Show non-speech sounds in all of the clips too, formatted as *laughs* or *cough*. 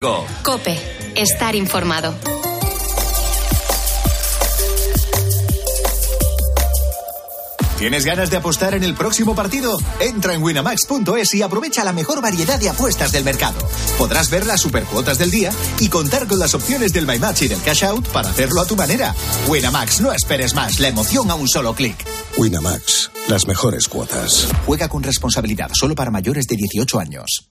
Cope, estar informado. ¿Tienes ganas de apostar en el próximo partido? Entra en winamax.es y aprovecha la mejor variedad de apuestas del mercado. Podrás ver las supercuotas del día y contar con las opciones del My Match y del Cash Out para hacerlo a tu manera. Winamax, no esperes más, la emoción a un solo clic. Winamax, las mejores cuotas. Juega con responsabilidad, solo para mayores de 18 años.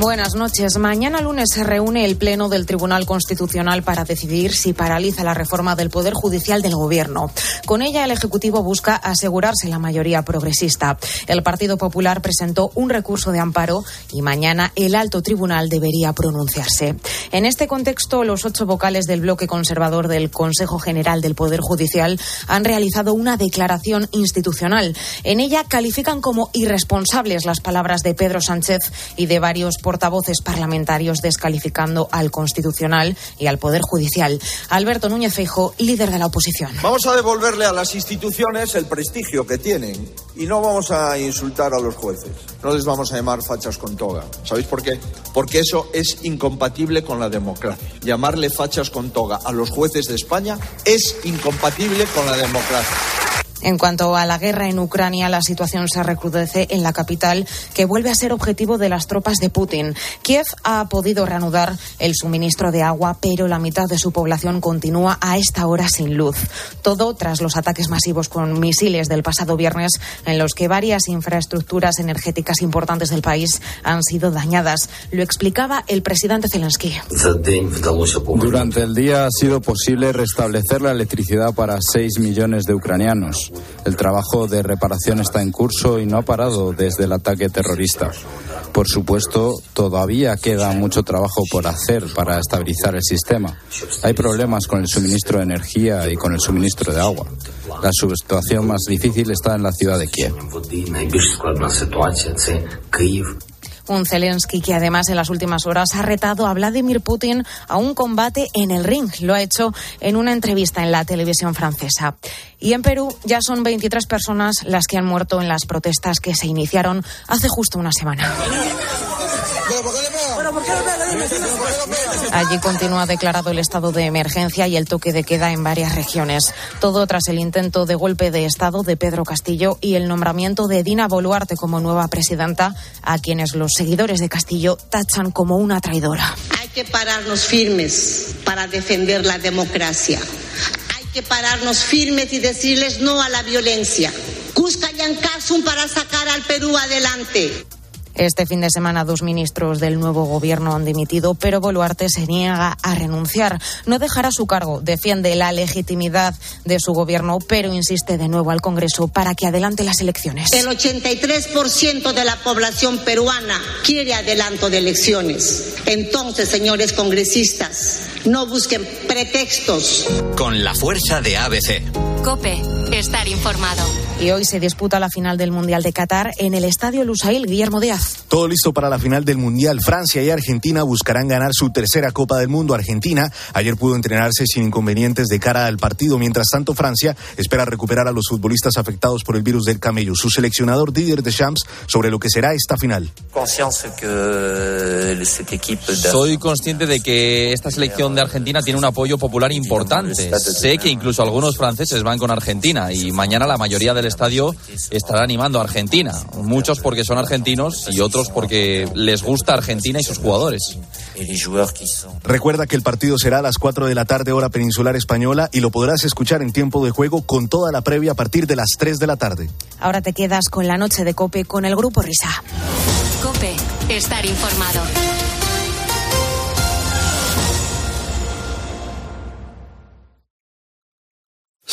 Buenas noches. Mañana lunes se reúne el Pleno del Tribunal Constitucional para decidir si paraliza la reforma del Poder Judicial del Gobierno. Con ella, el Ejecutivo busca asegurarse la mayoría progresista. El Partido Popular presentó un recurso de amparo y mañana el alto tribunal debería pronunciarse. En este contexto, los ocho vocales del bloque conservador del Consejo General del Poder Judicial han realizado una declaración institucional. En ella califican como irresponsables las palabras de Pedro Sánchez y de varios portavoces parlamentarios descalificando al Constitucional y al Poder Judicial. Alberto Núñez Feijo, líder de la oposición. Vamos a devolverle a las instituciones el prestigio que tienen y no vamos a insultar a los jueces. No les vamos a llamar fachas con toga. ¿Sabéis por qué? Porque eso es incompatible con la democracia. Llamarle fachas con toga a los jueces de España es incompatible con la democracia. En cuanto a la guerra en Ucrania, la situación se recrudece en la capital, que vuelve a ser objetivo de las tropas de Putin. Kiev ha podido reanudar el suministro de agua, pero la mitad de su población continúa a esta hora sin luz. Todo tras los ataques masivos con misiles del pasado viernes, en los que varias infraestructuras energéticas importantes del país han sido dañadas. Lo explicaba el presidente Zelensky. Durante el día ha sido posible restablecer la electricidad para 6 millones de ucranianos. El trabajo de reparación está en curso y no ha parado desde el ataque terrorista. Por supuesto, todavía queda mucho trabajo por hacer para estabilizar el sistema. Hay problemas con el suministro de energía y con el suministro de agua. La situación más difícil está en la ciudad de Kiev. Un Zelensky que además en las últimas horas ha retado a Vladimir Putin a un combate en el ring. Lo ha hecho en una entrevista en la televisión francesa. Y en Perú ya son 23 personas las que han muerto en las protestas que se iniciaron hace justo una semana. Allí continúa declarado el estado de emergencia y el toque de queda en varias regiones. Todo tras el intento de golpe de Estado de Pedro Castillo y el nombramiento de Dina Boluarte como nueva presidenta, a quienes los seguidores de Castillo tachan como una traidora. Hay que pararnos firmes para defender la democracia. Hay que pararnos firmes y decirles no a la violencia. Cusca y para sacar al Perú adelante. Este fin de semana dos ministros del nuevo gobierno han dimitido, pero Boluarte se niega a renunciar. No dejará su cargo, defiende la legitimidad de su gobierno, pero insiste de nuevo al Congreso para que adelante las elecciones. El 83% de la población peruana quiere adelanto de elecciones. Entonces, señores congresistas, no busquen pretextos. Con la fuerza de ABC. Cope, estar informado. Y hoy se disputa la final del Mundial de Qatar en el Estadio Lusail Guillermo Díaz. Todo listo para la final del Mundial. Francia y Argentina buscarán ganar su tercera Copa del Mundo. Argentina ayer pudo entrenarse sin inconvenientes de cara al partido. Mientras tanto, Francia espera recuperar a los futbolistas afectados por el virus del camello. Su seleccionador Didier Deschamps sobre lo que será esta final. Soy consciente de que esta selección de Argentina tiene un apoyo popular importante. Sé que incluso algunos franceses van con Argentina y mañana la mayoría del estadio estará animando a Argentina. Muchos porque son argentinos y otros porque les gusta Argentina y sus jugadores. Recuerda que el partido será a las 4 de la tarde hora peninsular española y lo podrás escuchar en tiempo de juego con toda la previa a partir de las 3 de la tarde. Ahora te quedas con la noche de Cope con el grupo Risa. Cope, estar informado.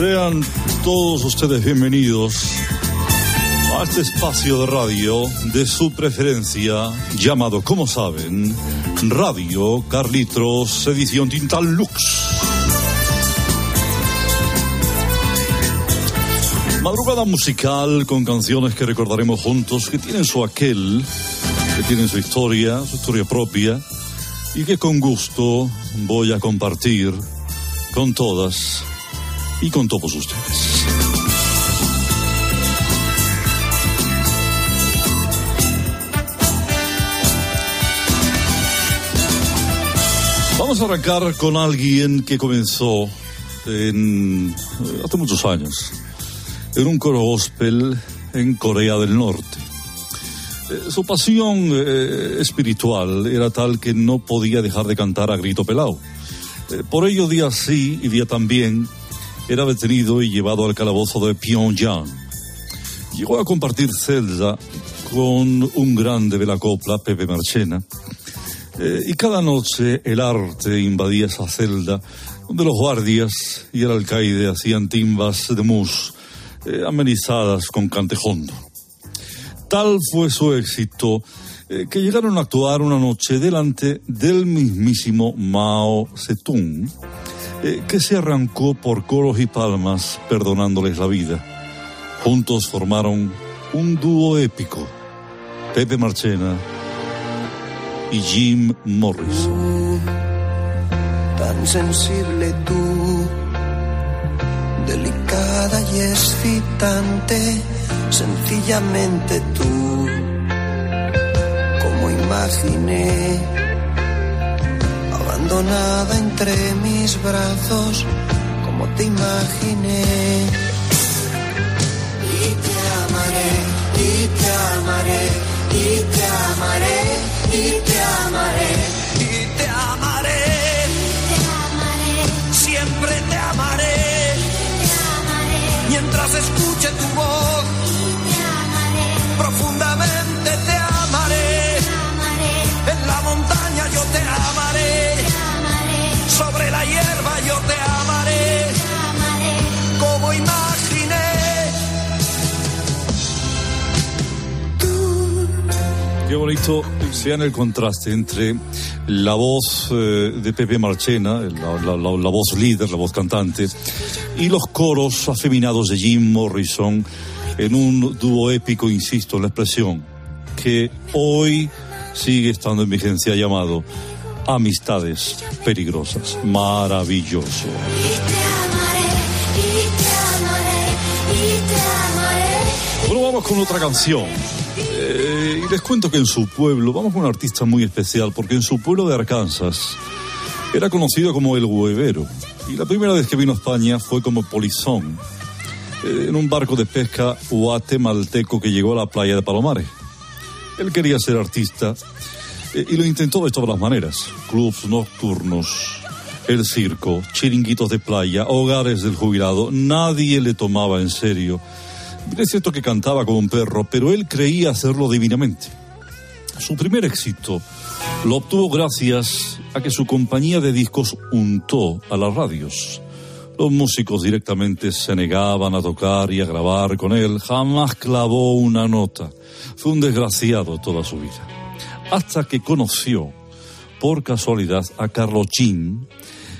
Sean todos ustedes bienvenidos a este espacio de radio de su preferencia llamado, como saben, Radio Carlitos Edición Tintal Lux. Madrugada musical con canciones que recordaremos juntos, que tienen su aquel, que tienen su historia, su historia propia, y que con gusto voy a compartir con todas y con todos ustedes. Vamos a arrancar con alguien que comenzó en, hace muchos años en un coro gospel en Corea del Norte. Eh, su pasión eh, espiritual era tal que no podía dejar de cantar a grito pelado. Eh, por ello, día sí y día también, era detenido y llevado al calabozo de Pyongyang. Llegó a compartir celda con un grande de la copla, Pepe Marchena, y cada noche el arte invadía esa celda donde los guardias y el alcaide hacían timbas de mus eh, amenizadas con cantejondo. Tal fue su éxito eh, que llegaron a actuar una noche delante del mismísimo Mao Zedong, eh, que se arrancó por coros y palmas perdonándoles la vida. Juntos formaron un dúo épico, Pepe Marchena y Jim Morrison. Tan sensible tú delicada y excitante, sencillamente tú, como imaginé, abandonada entre mis brazos, como te imaginé. Y te amaré, y te amaré, y te amaré, y te amaré, y te amaré. Siempre te amaré mientras escuche tu voz. Profundamente te amaré. Sobre la hierba yo te amaré. Como imaginé. Qué bonito vean el contraste entre la voz eh, de Pepe Marchena, la, la, voz líder, la voz cantante, y los coros afeminados de Jim Morrison en un dúo épico, insisto en la expresión, que hoy sigue estando en vigencia llamado Amistades Peligrosas. Maravilloso. Bueno, vamos con otra canción. Eh, y les cuento que en su pueblo, vamos con un artista muy especial, porque en su pueblo de Arkansas era conocido como el huevero. Y la primera vez que vino a España fue como polizón, eh, en un barco de pesca guatemalteco que llegó a la playa de Palomares. Él quería ser artista y lo intentó de todas las maneras. Clubs nocturnos, el circo, chiringuitos de playa, hogares del jubilado. Nadie le tomaba en serio. Es cierto que cantaba como un perro, pero él creía hacerlo divinamente. Su primer éxito lo obtuvo gracias a que su compañía de discos untó a las radios. Los músicos directamente se negaban a tocar y a grabar con él. Jamás clavó una nota. Fue un desgraciado toda su vida. Hasta que conoció, por casualidad, a Carlos Jean,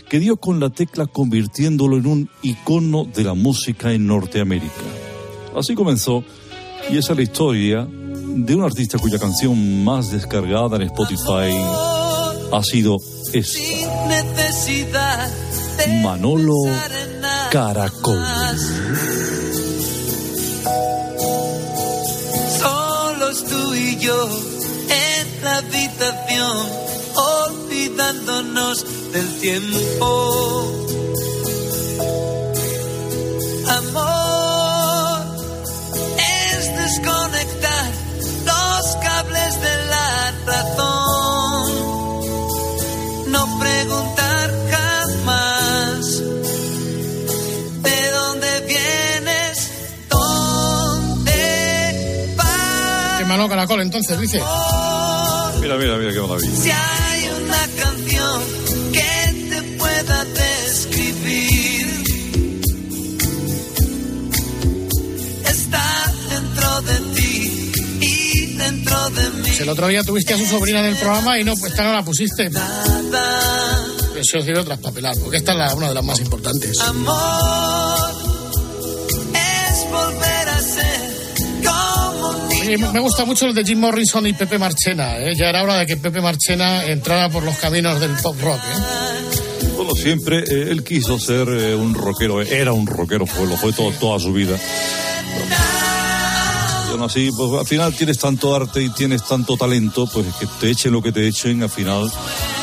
que dio con la tecla convirtiéndolo en un icono de la música en Norteamérica. Así comenzó, y esa es la historia de un artista cuya canción más descargada en Spotify ha sido esta. Manolo Caracol. Solos tú y yo la habitación, olvidándonos del tiempo. Amor es desconectar los cables de la razón. No preguntar jamás de dónde vienes, dónde vas. Manolo Caracol, entonces, dice. Si hay una canción que te pueda describir, está dentro de ti y dentro de mí. Si el otro día tuviste a su sobrina en el programa y no, pues esta no la pusiste. Nada. Eso es decir, otras papeladas, porque esta es una de las más importantes. Amor. Me gusta mucho el de Jim Morrison y Pepe Marchena. ¿eh? Ya era hora de que Pepe Marchena entrara por los caminos del pop rock. ¿eh? Bueno, siempre eh, él quiso ser eh, un rockero, era un rockero, fue, lo fue todo, toda su vida. Y aún así, pues al final tienes tanto arte y tienes tanto talento, pues que te echen lo que te echen, al final,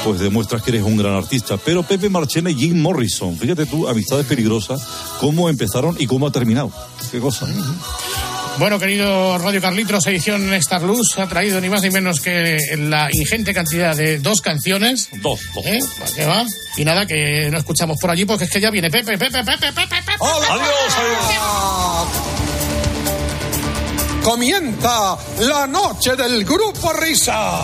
pues demuestras que eres un gran artista. Pero Pepe Marchena y Jim Morrison, fíjate tú, amistades peligrosas, cómo empezaron y cómo ha terminado. Qué cosa. Bueno, querido Radio Carlitos, edición Star Luz ha traído ni más ni menos que la ingente cantidad de dos canciones. Dos, dos. ¿Eh? ¿Para qué va? Y nada, que no escuchamos por allí porque es que ya viene Pepe, Pepe, Pepe, Pepe, Pepe. Comienza la noche del grupo Risa.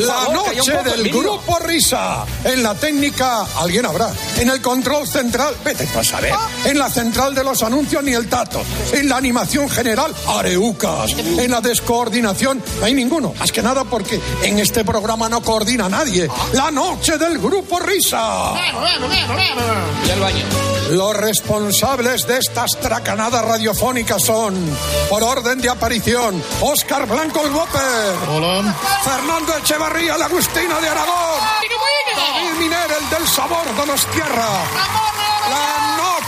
La noche del grupo Risa. En la técnica, alguien habrá. En el control central, vete a saber. En la central de los anuncios, ni el tato. En la animación general, areucas. En la descoordinación, no hay ninguno. Más que nada porque en este programa no coordina nadie. La noche del grupo Risa. Y al baño. Los responsables de estas tracanadas radiofónicas son, por orden de aparición, Óscar Blanco el Whopper, Hola. Fernando Echevarría, la Agustina de Aragón, David Miner, el del sabor de los tierra, la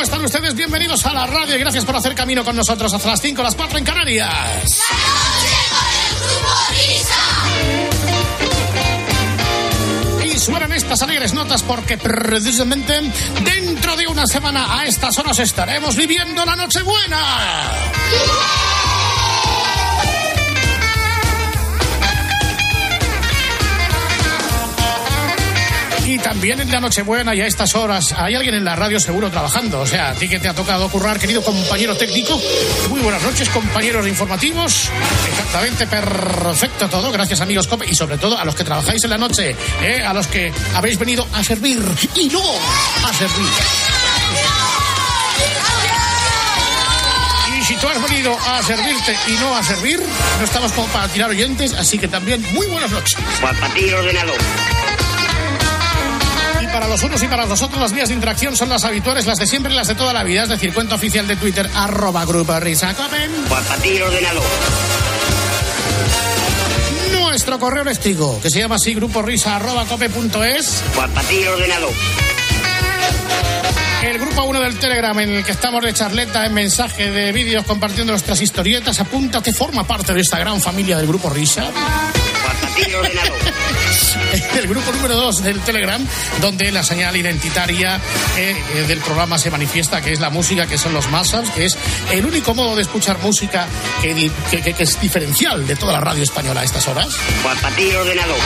¿Cómo están ustedes? Bienvenidos a la radio y gracias por hacer camino con nosotros hasta las 5, las 4 en Canarias. Y suenan estas alegres notas porque precisamente dentro de una semana a estas horas estaremos viviendo la Nochebuena. Y también en la Nochebuena y a estas horas hay alguien en la radio seguro trabajando. O sea, a ti que te ha tocado currar, querido compañero técnico. Muy buenas noches, compañeros informativos. Exactamente perfecto todo. Gracias, amigos COPE. Y sobre todo a los que trabajáis en la noche, ¿eh? a los que habéis venido a servir y no a servir. Y si tú has venido a servirte y no a servir, no estamos como para tirar oyentes, así que también muy buenas noches. ordenador. Para los unos y para los otros, las vías de interacción son las habituales, las de siempre y las de toda la vida. Es decir, cuenta oficial de Twitter, arroba grupo risa Copen. ordenador. Nuestro correo eléctrico, que se llama así, grupo risa arroba cope.es. ordenador. El grupo 1 del Telegram, en el que estamos de charleta, en mensaje de vídeos compartiendo nuestras historietas, apunta que forma parte de esta gran familia del grupo Risa. *laughs* El grupo número 2 del Telegram, donde la señal identitaria eh, eh, del programa se manifiesta, que es la música, que son los mashups, que es el único modo de escuchar música que, di- que- que- que es diferencial de toda la radio española a estas horas. ordenador.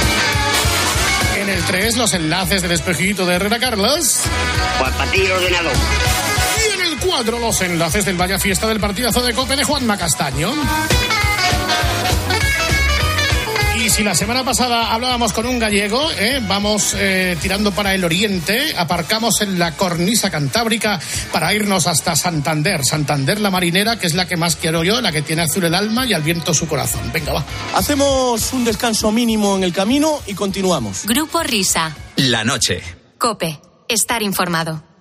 En el 3, los enlaces del espejito de Herrera Carlos. ordenador. Y en el 4, los enlaces del Vaya Fiesta del partidazo de Cope de Juanma Castaño. Si la semana pasada hablábamos con un gallego, ¿eh? vamos eh, tirando para el oriente, aparcamos en la cornisa cantábrica para irnos hasta Santander. Santander la marinera, que es la que más quiero yo, la que tiene azul el alma y al viento su corazón. Venga, va. Hacemos un descanso mínimo en el camino y continuamos. Grupo Risa. La noche. Cope. Estar informado.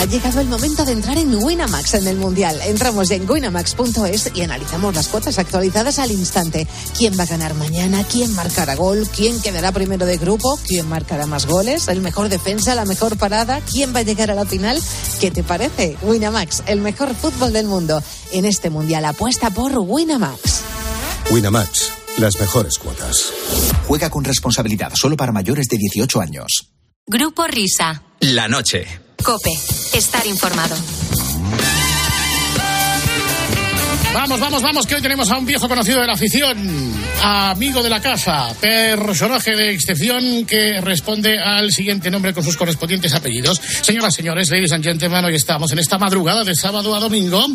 Ha llegado el momento de entrar en Winamax en el Mundial. Entramos en winamax.es y analizamos las cuotas actualizadas al instante. ¿Quién va a ganar mañana? ¿Quién marcará gol? ¿Quién quedará primero de grupo? ¿Quién marcará más goles? ¿El mejor defensa? ¿La mejor parada? ¿Quién va a llegar a la final? ¿Qué te parece? Winamax, el mejor fútbol del mundo. En este Mundial apuesta por Winamax. Winamax, las mejores cuotas. Juega con responsabilidad solo para mayores de 18 años. Grupo Risa. La noche. Cope. Estar informado. Vamos, vamos, vamos, que hoy tenemos a un viejo conocido de la afición, amigo de la casa, personaje de excepción que responde al siguiente nombre con sus correspondientes apellidos. Señoras, señores, ladies and gentlemen, hoy estamos en esta madrugada de sábado a domingo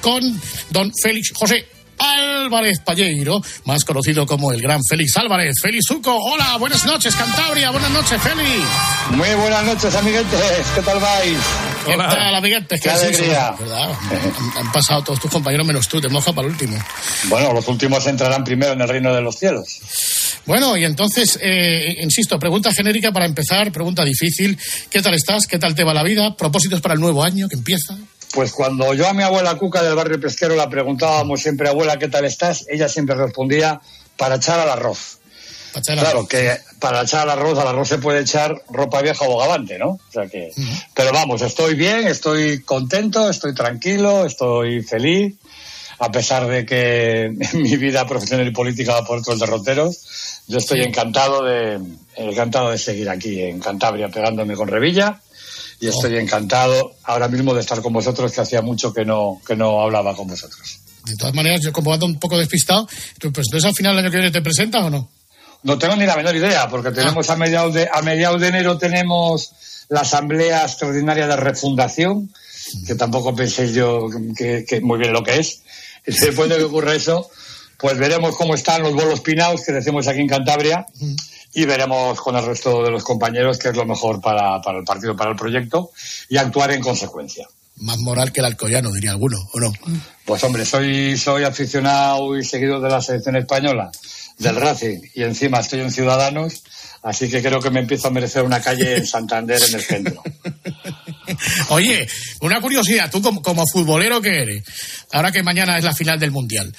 con don Félix José Álvarez Palleiro, más conocido como el gran Félix Álvarez. Félix Suco, hola, buenas noches, Cantabria, buenas noches, Félix. Muy buenas noches, amiguetes, ¿qué tal vais? ¿Qué tal, amiguetes? Qué alegría. ¿Verdad? Han, han pasado todos tus compañeros menos tú, te moja para el último. Bueno, los últimos entrarán primero en el reino de los cielos. Bueno, y entonces, eh, insisto, pregunta genérica para empezar, pregunta difícil. ¿Qué tal estás? ¿Qué tal te va la vida? ¿Propósitos para el nuevo año que empieza? Pues cuando yo a mi abuela Cuca del barrio pesquero la preguntábamos siempre, abuela, ¿qué tal estás? Ella siempre respondía, para echar al arroz. claro, que para echar al arroz, al arroz se puede echar ropa vieja o bogavante, ¿no? O sea que, pero vamos, estoy bien, estoy contento, estoy tranquilo, estoy feliz, a pesar de que *laughs* mi vida profesional y política va por otros derroteros. Yo estoy encantado de, encantado de seguir aquí en Cantabria pegándome con Revilla y estoy encantado ahora mismo de estar con vosotros, que hacía mucho que no, que no hablaba con vosotros. De todas maneras, yo como ando un poco despistado, tú, pues entonces al final del año que viene te presentas o no? No tengo ni la menor idea, porque tenemos a mediados de, a mediados de enero tenemos la Asamblea Extraordinaria de Refundación, que tampoco pensé yo que, que muy bien lo que es. Y *laughs* después de que ocurra eso, pues veremos cómo están los bolos pinados que decimos aquí en Cantabria y veremos con el resto de los compañeros qué es lo mejor para, para el partido, para el proyecto y actuar en consecuencia. Más moral que el alcoyano, diría alguno, ¿o no? Pues hombre, soy, soy aficionado y seguidor de la selección española, del Racing, y encima estoy en Ciudadanos, así que creo que me empiezo a merecer una calle en Santander, en el centro. *laughs* Oye, una curiosidad, tú como, como futbolero que eres, ahora que mañana es la final del Mundial,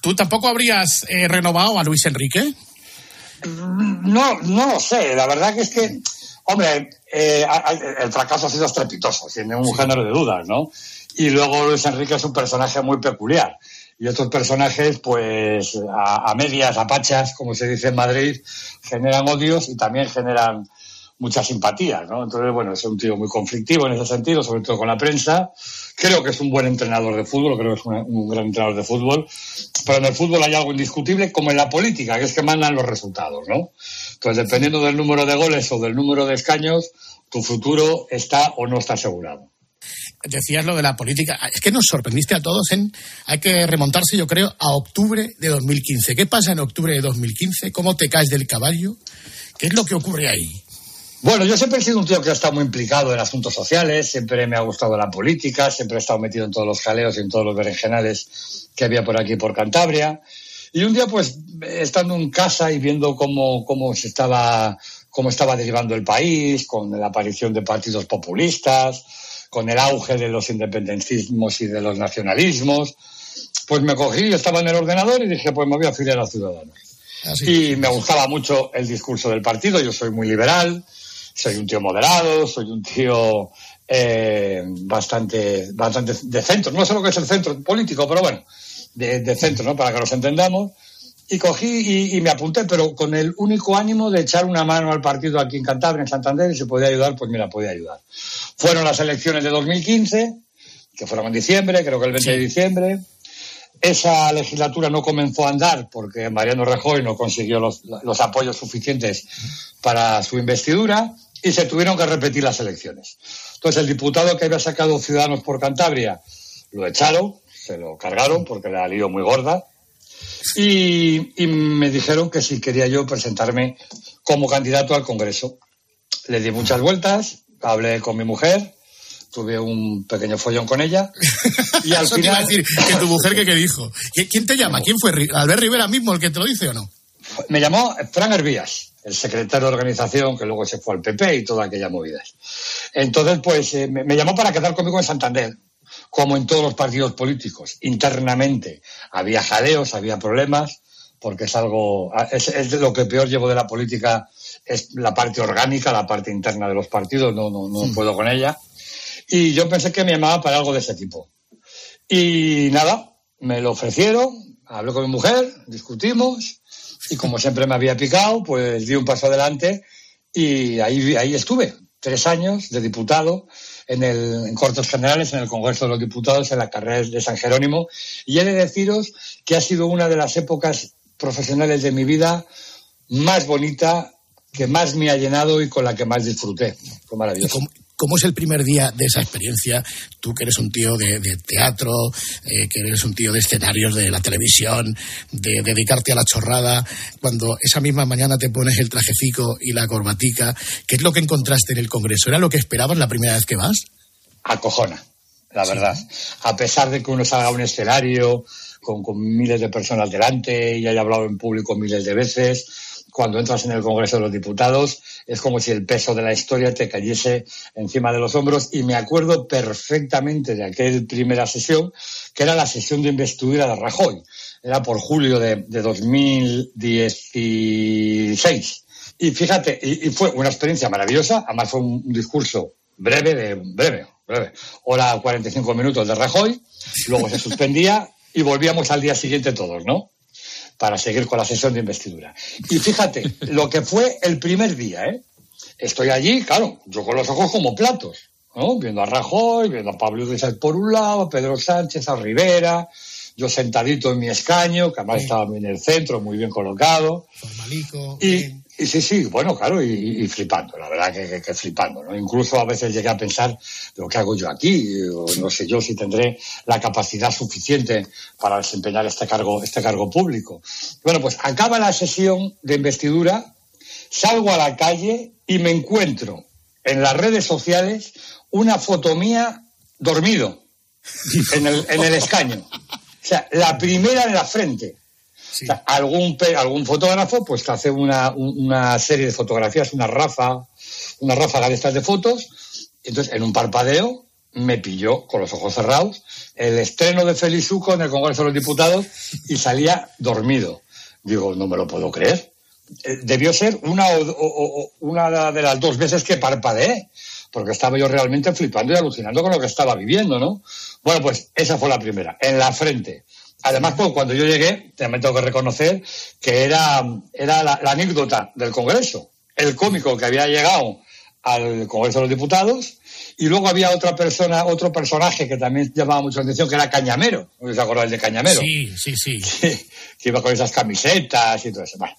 ¿tú tampoco habrías eh, renovado a Luis Enrique? No, no lo sé, la verdad que es que, hombre, eh, el fracaso ha sido estrepitoso, sin ningún género de dudas, ¿no? Y luego Luis Enrique es un personaje muy peculiar. Y estos personajes, pues, a, a medias, a pachas, como se dice en Madrid, generan odios y también generan mucha simpatía, ¿no? Entonces, bueno, es un tío muy conflictivo en ese sentido, sobre todo con la prensa. Creo que es un buen entrenador de fútbol, creo que es un, un, gran entrenador de fútbol. Pero en el fútbol hay algo indiscutible, como en la política, que es que mandan los resultados, ¿no? Entonces, dependiendo del número de goles o del número de escaños, tu futuro está o no está asegurado. Decías lo de la política. Es que nos sorprendiste a todos en. Hay que remontarse, yo creo, a octubre de 2015. ¿Qué pasa en octubre de 2015? ¿Cómo te caes del caballo? ¿Qué es lo que ocurre ahí? Bueno, yo siempre he sido un tío que ha estado muy implicado en asuntos sociales, siempre me ha gustado la política, siempre he estado metido en todos los jaleos y en todos los berenjenales que había por aquí por Cantabria. Y un día, pues, estando en casa y viendo cómo, cómo se estaba, cómo estaba derivando el país, con la aparición de partidos populistas, con el auge de los independentismos y de los nacionalismos, pues me cogí, estaba en el ordenador y dije, pues me voy a afiliar a Ciudadanos. Así. Y me gustaba mucho el discurso del partido, yo soy muy liberal, soy un tío moderado, soy un tío eh, bastante, bastante de centro. No sé lo que es el centro político, pero bueno, de, de centro, ¿no? Para que nos entendamos. Y cogí y, y, me apunté, pero con el único ánimo de echar una mano al partido aquí en Cantabria, en Santander, y si podía ayudar, pues mira, podía ayudar. Fueron las elecciones de 2015, que fueron en diciembre, creo que el 20 sí. de diciembre. Esa legislatura no comenzó a andar porque Mariano Rajoy no consiguió los, los apoyos suficientes para su investidura y se tuvieron que repetir las elecciones. Entonces, el diputado que había sacado Ciudadanos por Cantabria lo echaron, se lo cargaron porque la lío muy gorda. Y, y, me dijeron que si quería yo presentarme como candidato al Congreso. Le di muchas vueltas, hablé con mi mujer, tuve un pequeño follón con ella. Y al *laughs* Eso final... te iba a decir, que tu mujer, ¿qué, qué dijo? ¿Quién te llama? ¿Quién fue? ¿Albert Rivera mismo el que te lo dice o no? Me llamó Fran Hervías. El secretario de organización, que luego se fue al PP y toda aquella movida. Entonces, pues eh, me, me llamó para quedar conmigo en Santander, como en todos los partidos políticos. Internamente había jaleos, había problemas, porque es algo, es, es de lo que peor llevo de la política, es la parte orgánica, la parte interna de los partidos, no, no, no puedo con ella. Y yo pensé que me llamaba para algo de ese tipo. Y nada, me lo ofrecieron, hablé con mi mujer, discutimos, y como siempre me había picado, pues di un paso adelante y ahí, ahí estuve, tres años de diputado en, el, en Cortes Generales, en el Congreso de los Diputados, en la carrera de San Jerónimo. Y he de deciros que ha sido una de las épocas profesionales de mi vida más bonita, que más me ha llenado y con la que más disfruté. Fue maravilloso. ¿Cómo es el primer día de esa experiencia? Tú que eres un tío de, de teatro, eh, que eres un tío de escenarios de la televisión, de dedicarte a la chorrada, cuando esa misma mañana te pones el trajecico y la corbatica, ¿qué es lo que encontraste en el Congreso? ¿Era lo que esperabas la primera vez que vas? Acojona, la verdad. A pesar de que uno salga a un escenario con, con miles de personas delante y haya hablado en público miles de veces, cuando entras en el Congreso de los Diputados, es como si el peso de la historia te cayese encima de los hombros. Y me acuerdo perfectamente de aquella primera sesión, que era la sesión de investidura de Rajoy. Era por julio de, de 2016. Y fíjate, y, fue una experiencia maravillosa. Además fue un discurso breve, de breve, breve, hora 45 minutos de Rajoy. Luego se suspendía y volvíamos al día siguiente todos, ¿no? Para seguir con la sesión de investidura. Y fíjate, lo que fue el primer día, ¿eh? Estoy allí, claro, yo con los ojos como platos, ¿no? Viendo a Rajoy, viendo a Pablo Iglesias por un lado, a Pedro Sánchez, a Rivera, yo sentadito en mi escaño, que además sí. estaba en el centro, muy bien colocado. Formalico. Y, y sí, sí, bueno, claro, y, y flipando, la verdad que, flipando, ¿no? Incluso a veces llegué a pensar, lo que hago yo aquí? O no sé yo si tendré la capacidad suficiente para desempeñar este cargo, este cargo público. Bueno, pues acaba la sesión de investidura, salgo a la calle y me encuentro en las redes sociales una foto mía dormido en el, en el escaño. O sea, la primera en la frente. Sí. O algún, algún fotógrafo pues te hace una, una serie de fotografías, una rafa, una ráfaga de estas de fotos. Entonces, en un parpadeo, me pilló con los ojos cerrados el estreno de Félix Uco en el Congreso de los Diputados y salía dormido. Digo, no me lo puedo creer. Debió ser una, o, una de las dos veces que parpadeé, porque estaba yo realmente flipando y alucinando con lo que estaba viviendo, ¿no? Bueno, pues esa fue la primera, en la frente. Además, pues, cuando yo llegué, también tengo que reconocer que era, era la, la, anécdota del Congreso. El cómico que había llegado al Congreso de los Diputados y luego había otra persona, otro personaje que también llamaba mucho la atención, que era Cañamero. ¿No os acordáis de Cañamero? Sí, sí, sí. *laughs* Que, que iba con esas camisetas y todo eso. Bueno,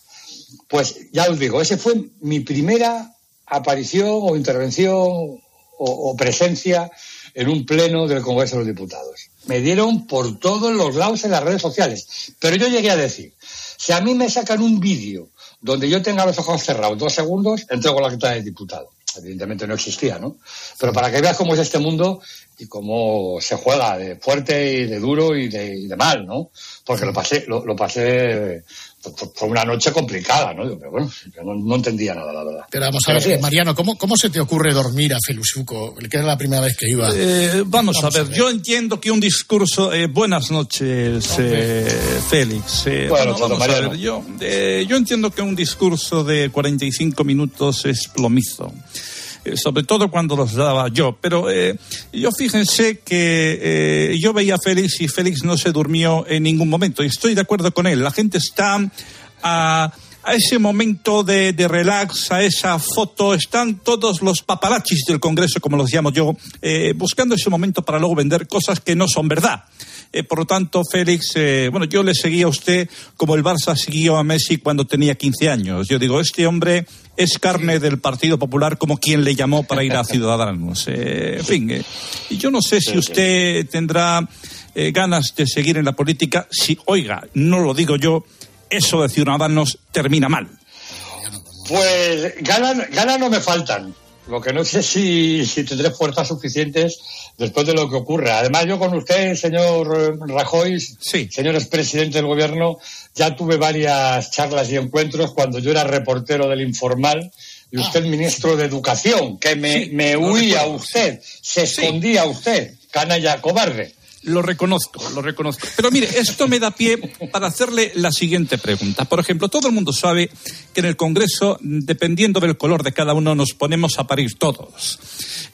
pues ya os digo, ese fue mi primera aparición o intervención o, o presencia en un pleno del Congreso de los Diputados. Me dieron por todos los lados en las redes sociales. Pero yo llegué a decir, si a mí me sacan un vídeo donde yo tenga los ojos cerrados dos segundos, entrego la quita de diputado. Evidentemente no existía, ¿no? Pero para que veas cómo es este mundo y cómo se juega de fuerte y de duro y de, y de mal, ¿no? Porque lo pasé, lo, lo pasé fue una noche complicada, ¿no? Pero bueno, no, no, entendía nada, la verdad. Pero vamos a ver, sí. Mariano, ¿cómo, ¿cómo se te ocurre dormir a Felusuco? Que era la primera vez que iba. Eh, vamos, vamos, a, ver, a, ver, yo entiendo que un discurso. Eh, buenas noches, eh, Félix. bueno, bueno vamos a ver, yo, eh, yo entiendo que un discurso de 45 minutos es plomizo sobre todo cuando los daba yo. Pero eh, yo fíjense que eh, yo veía a Félix y Félix no se durmió en ningún momento. Y estoy de acuerdo con él. La gente está a, a ese momento de, de, relax, a esa foto, están todos los papalachis del Congreso, como los llamo yo, eh, buscando ese momento para luego vender cosas que no son verdad. Eh, por lo tanto, Félix, eh, bueno, yo le seguía a usted como el Barça siguió a Messi cuando tenía 15 años. Yo digo, este hombre es carne del Partido Popular como quien le llamó para ir a *laughs* Ciudadanos. Eh, en fin, eh, yo no sé si usted tendrá eh, ganas de seguir en la política si, oiga, no lo digo yo, eso de Ciudadanos termina mal. Pues ganas, ganas no me faltan. Lo que no sé si, si tendré fuerzas suficientes después de lo que ocurra. Además, yo con usted, señor Rajoy, señores presidente del gobierno, ya tuve varias charlas y encuentros cuando yo era reportero del Informal y usted ministro de Educación, que me, huía usted, se escondía usted, canalla cobarde. Lo reconozco, lo reconozco. Pero mire, esto me da pie para hacerle la siguiente pregunta. Por ejemplo, todo el mundo sabe que en el Congreso, dependiendo del color de cada uno, nos ponemos a parir todos.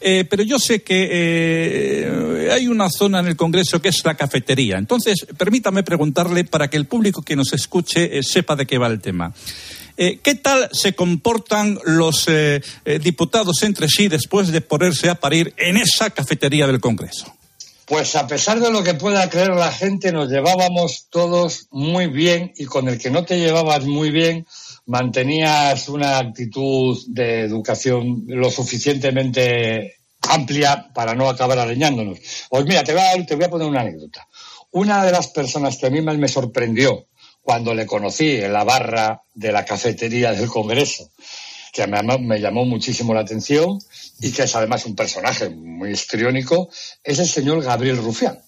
Eh, pero yo sé que eh, hay una zona en el Congreso que es la cafetería. Entonces, permítame preguntarle para que el público que nos escuche eh, sepa de qué va el tema. ¿Qué tal se comportan los diputados entre sí después de ponerse a parir en esa cafetería del Congreso? Pues a pesar de lo que pueda creer la gente, nos llevábamos todos muy bien y con el que no te llevabas muy bien mantenías una actitud de educación lo suficientemente amplia para no acabar arañándonos. Pues mira, te voy a, te voy a poner una anécdota. Una de las personas que a mí más me sorprendió cuando le conocí en la barra de la cafetería del Congreso, que me, llamó- me llamó muchísimo la atención y que es además un personaje muy histriónico, es el señor Gabriel Rufián.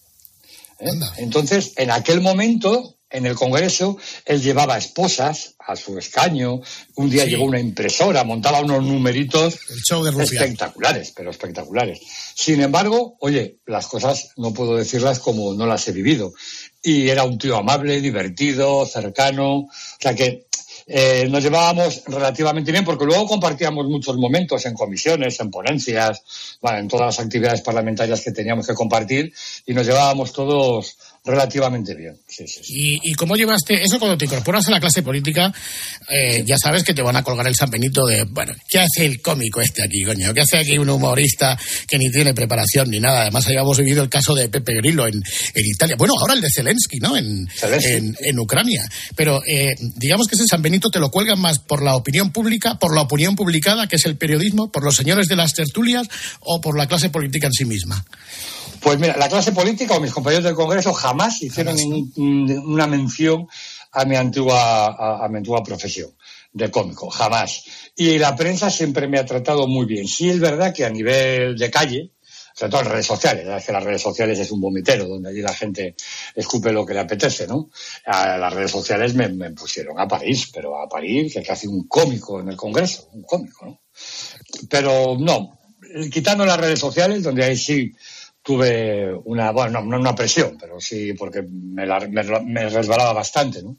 ¿eh? Entonces, en aquel momento, en el Congreso, él llevaba esposas a su escaño, un día llegó una impresora, montaba unos numeritos espectaculares, pero espectaculares. Sin embargo, oye, las cosas no puedo decirlas como no las he vivido. Y era un tío amable, divertido, cercano, o sea que eh, nos llevábamos relativamente bien porque luego compartíamos muchos momentos en comisiones, en ponencias, bueno, en todas las actividades parlamentarias que teníamos que compartir y nos llevábamos todos relativamente bien. Sí, sí, sí. ¿Y, y cómo llevaste eso cuando te incorporas a la clase política? eh, ya sabes que te van a colgar el San Benito de, bueno, ¿qué hace el cómico este aquí, coño? ¿Qué hace aquí un humorista que ni tiene preparación ni nada? Además, habíamos vivido el caso de Pepe Grillo en, en Italia. Bueno, ahora el de Zelensky, ¿no? En, en, en Ucrania. Pero eh, digamos que ese San Benito te lo cuelgan más por la opinión pública, por la opinión publicada, que es el periodismo, por los señores de las tertulias o por la clase política en sí misma. Pues mira, la clase política o mis compañeros del Congreso jamás hicieron ningún- una mención a mi antigua, a, a mi antigua profesión de cómico, jamás. Y la prensa siempre me ha tratado muy bien. Sí es verdad que a nivel de calle, sobre todo en redes sociales, es que las redes sociales es un vomitero donde allí la gente escupe lo que le apetece, ¿no? A las redes sociales me, me pusieron a París, pero a París, que hace un cómico en el Congreso, un cómico, ¿no? Pero no, quitando las redes sociales, donde ahí sí tuve una, bueno, no, una presión, pero sí, porque me, la- me, me resbalaba bastante, ¿no?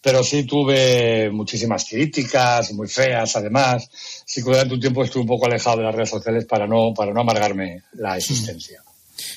Pero sí tuve muchísimas críticas, muy feas, además. Sí que durante un tiempo estuve un poco alejado de las redes sociales para no, para no amargarme la existencia.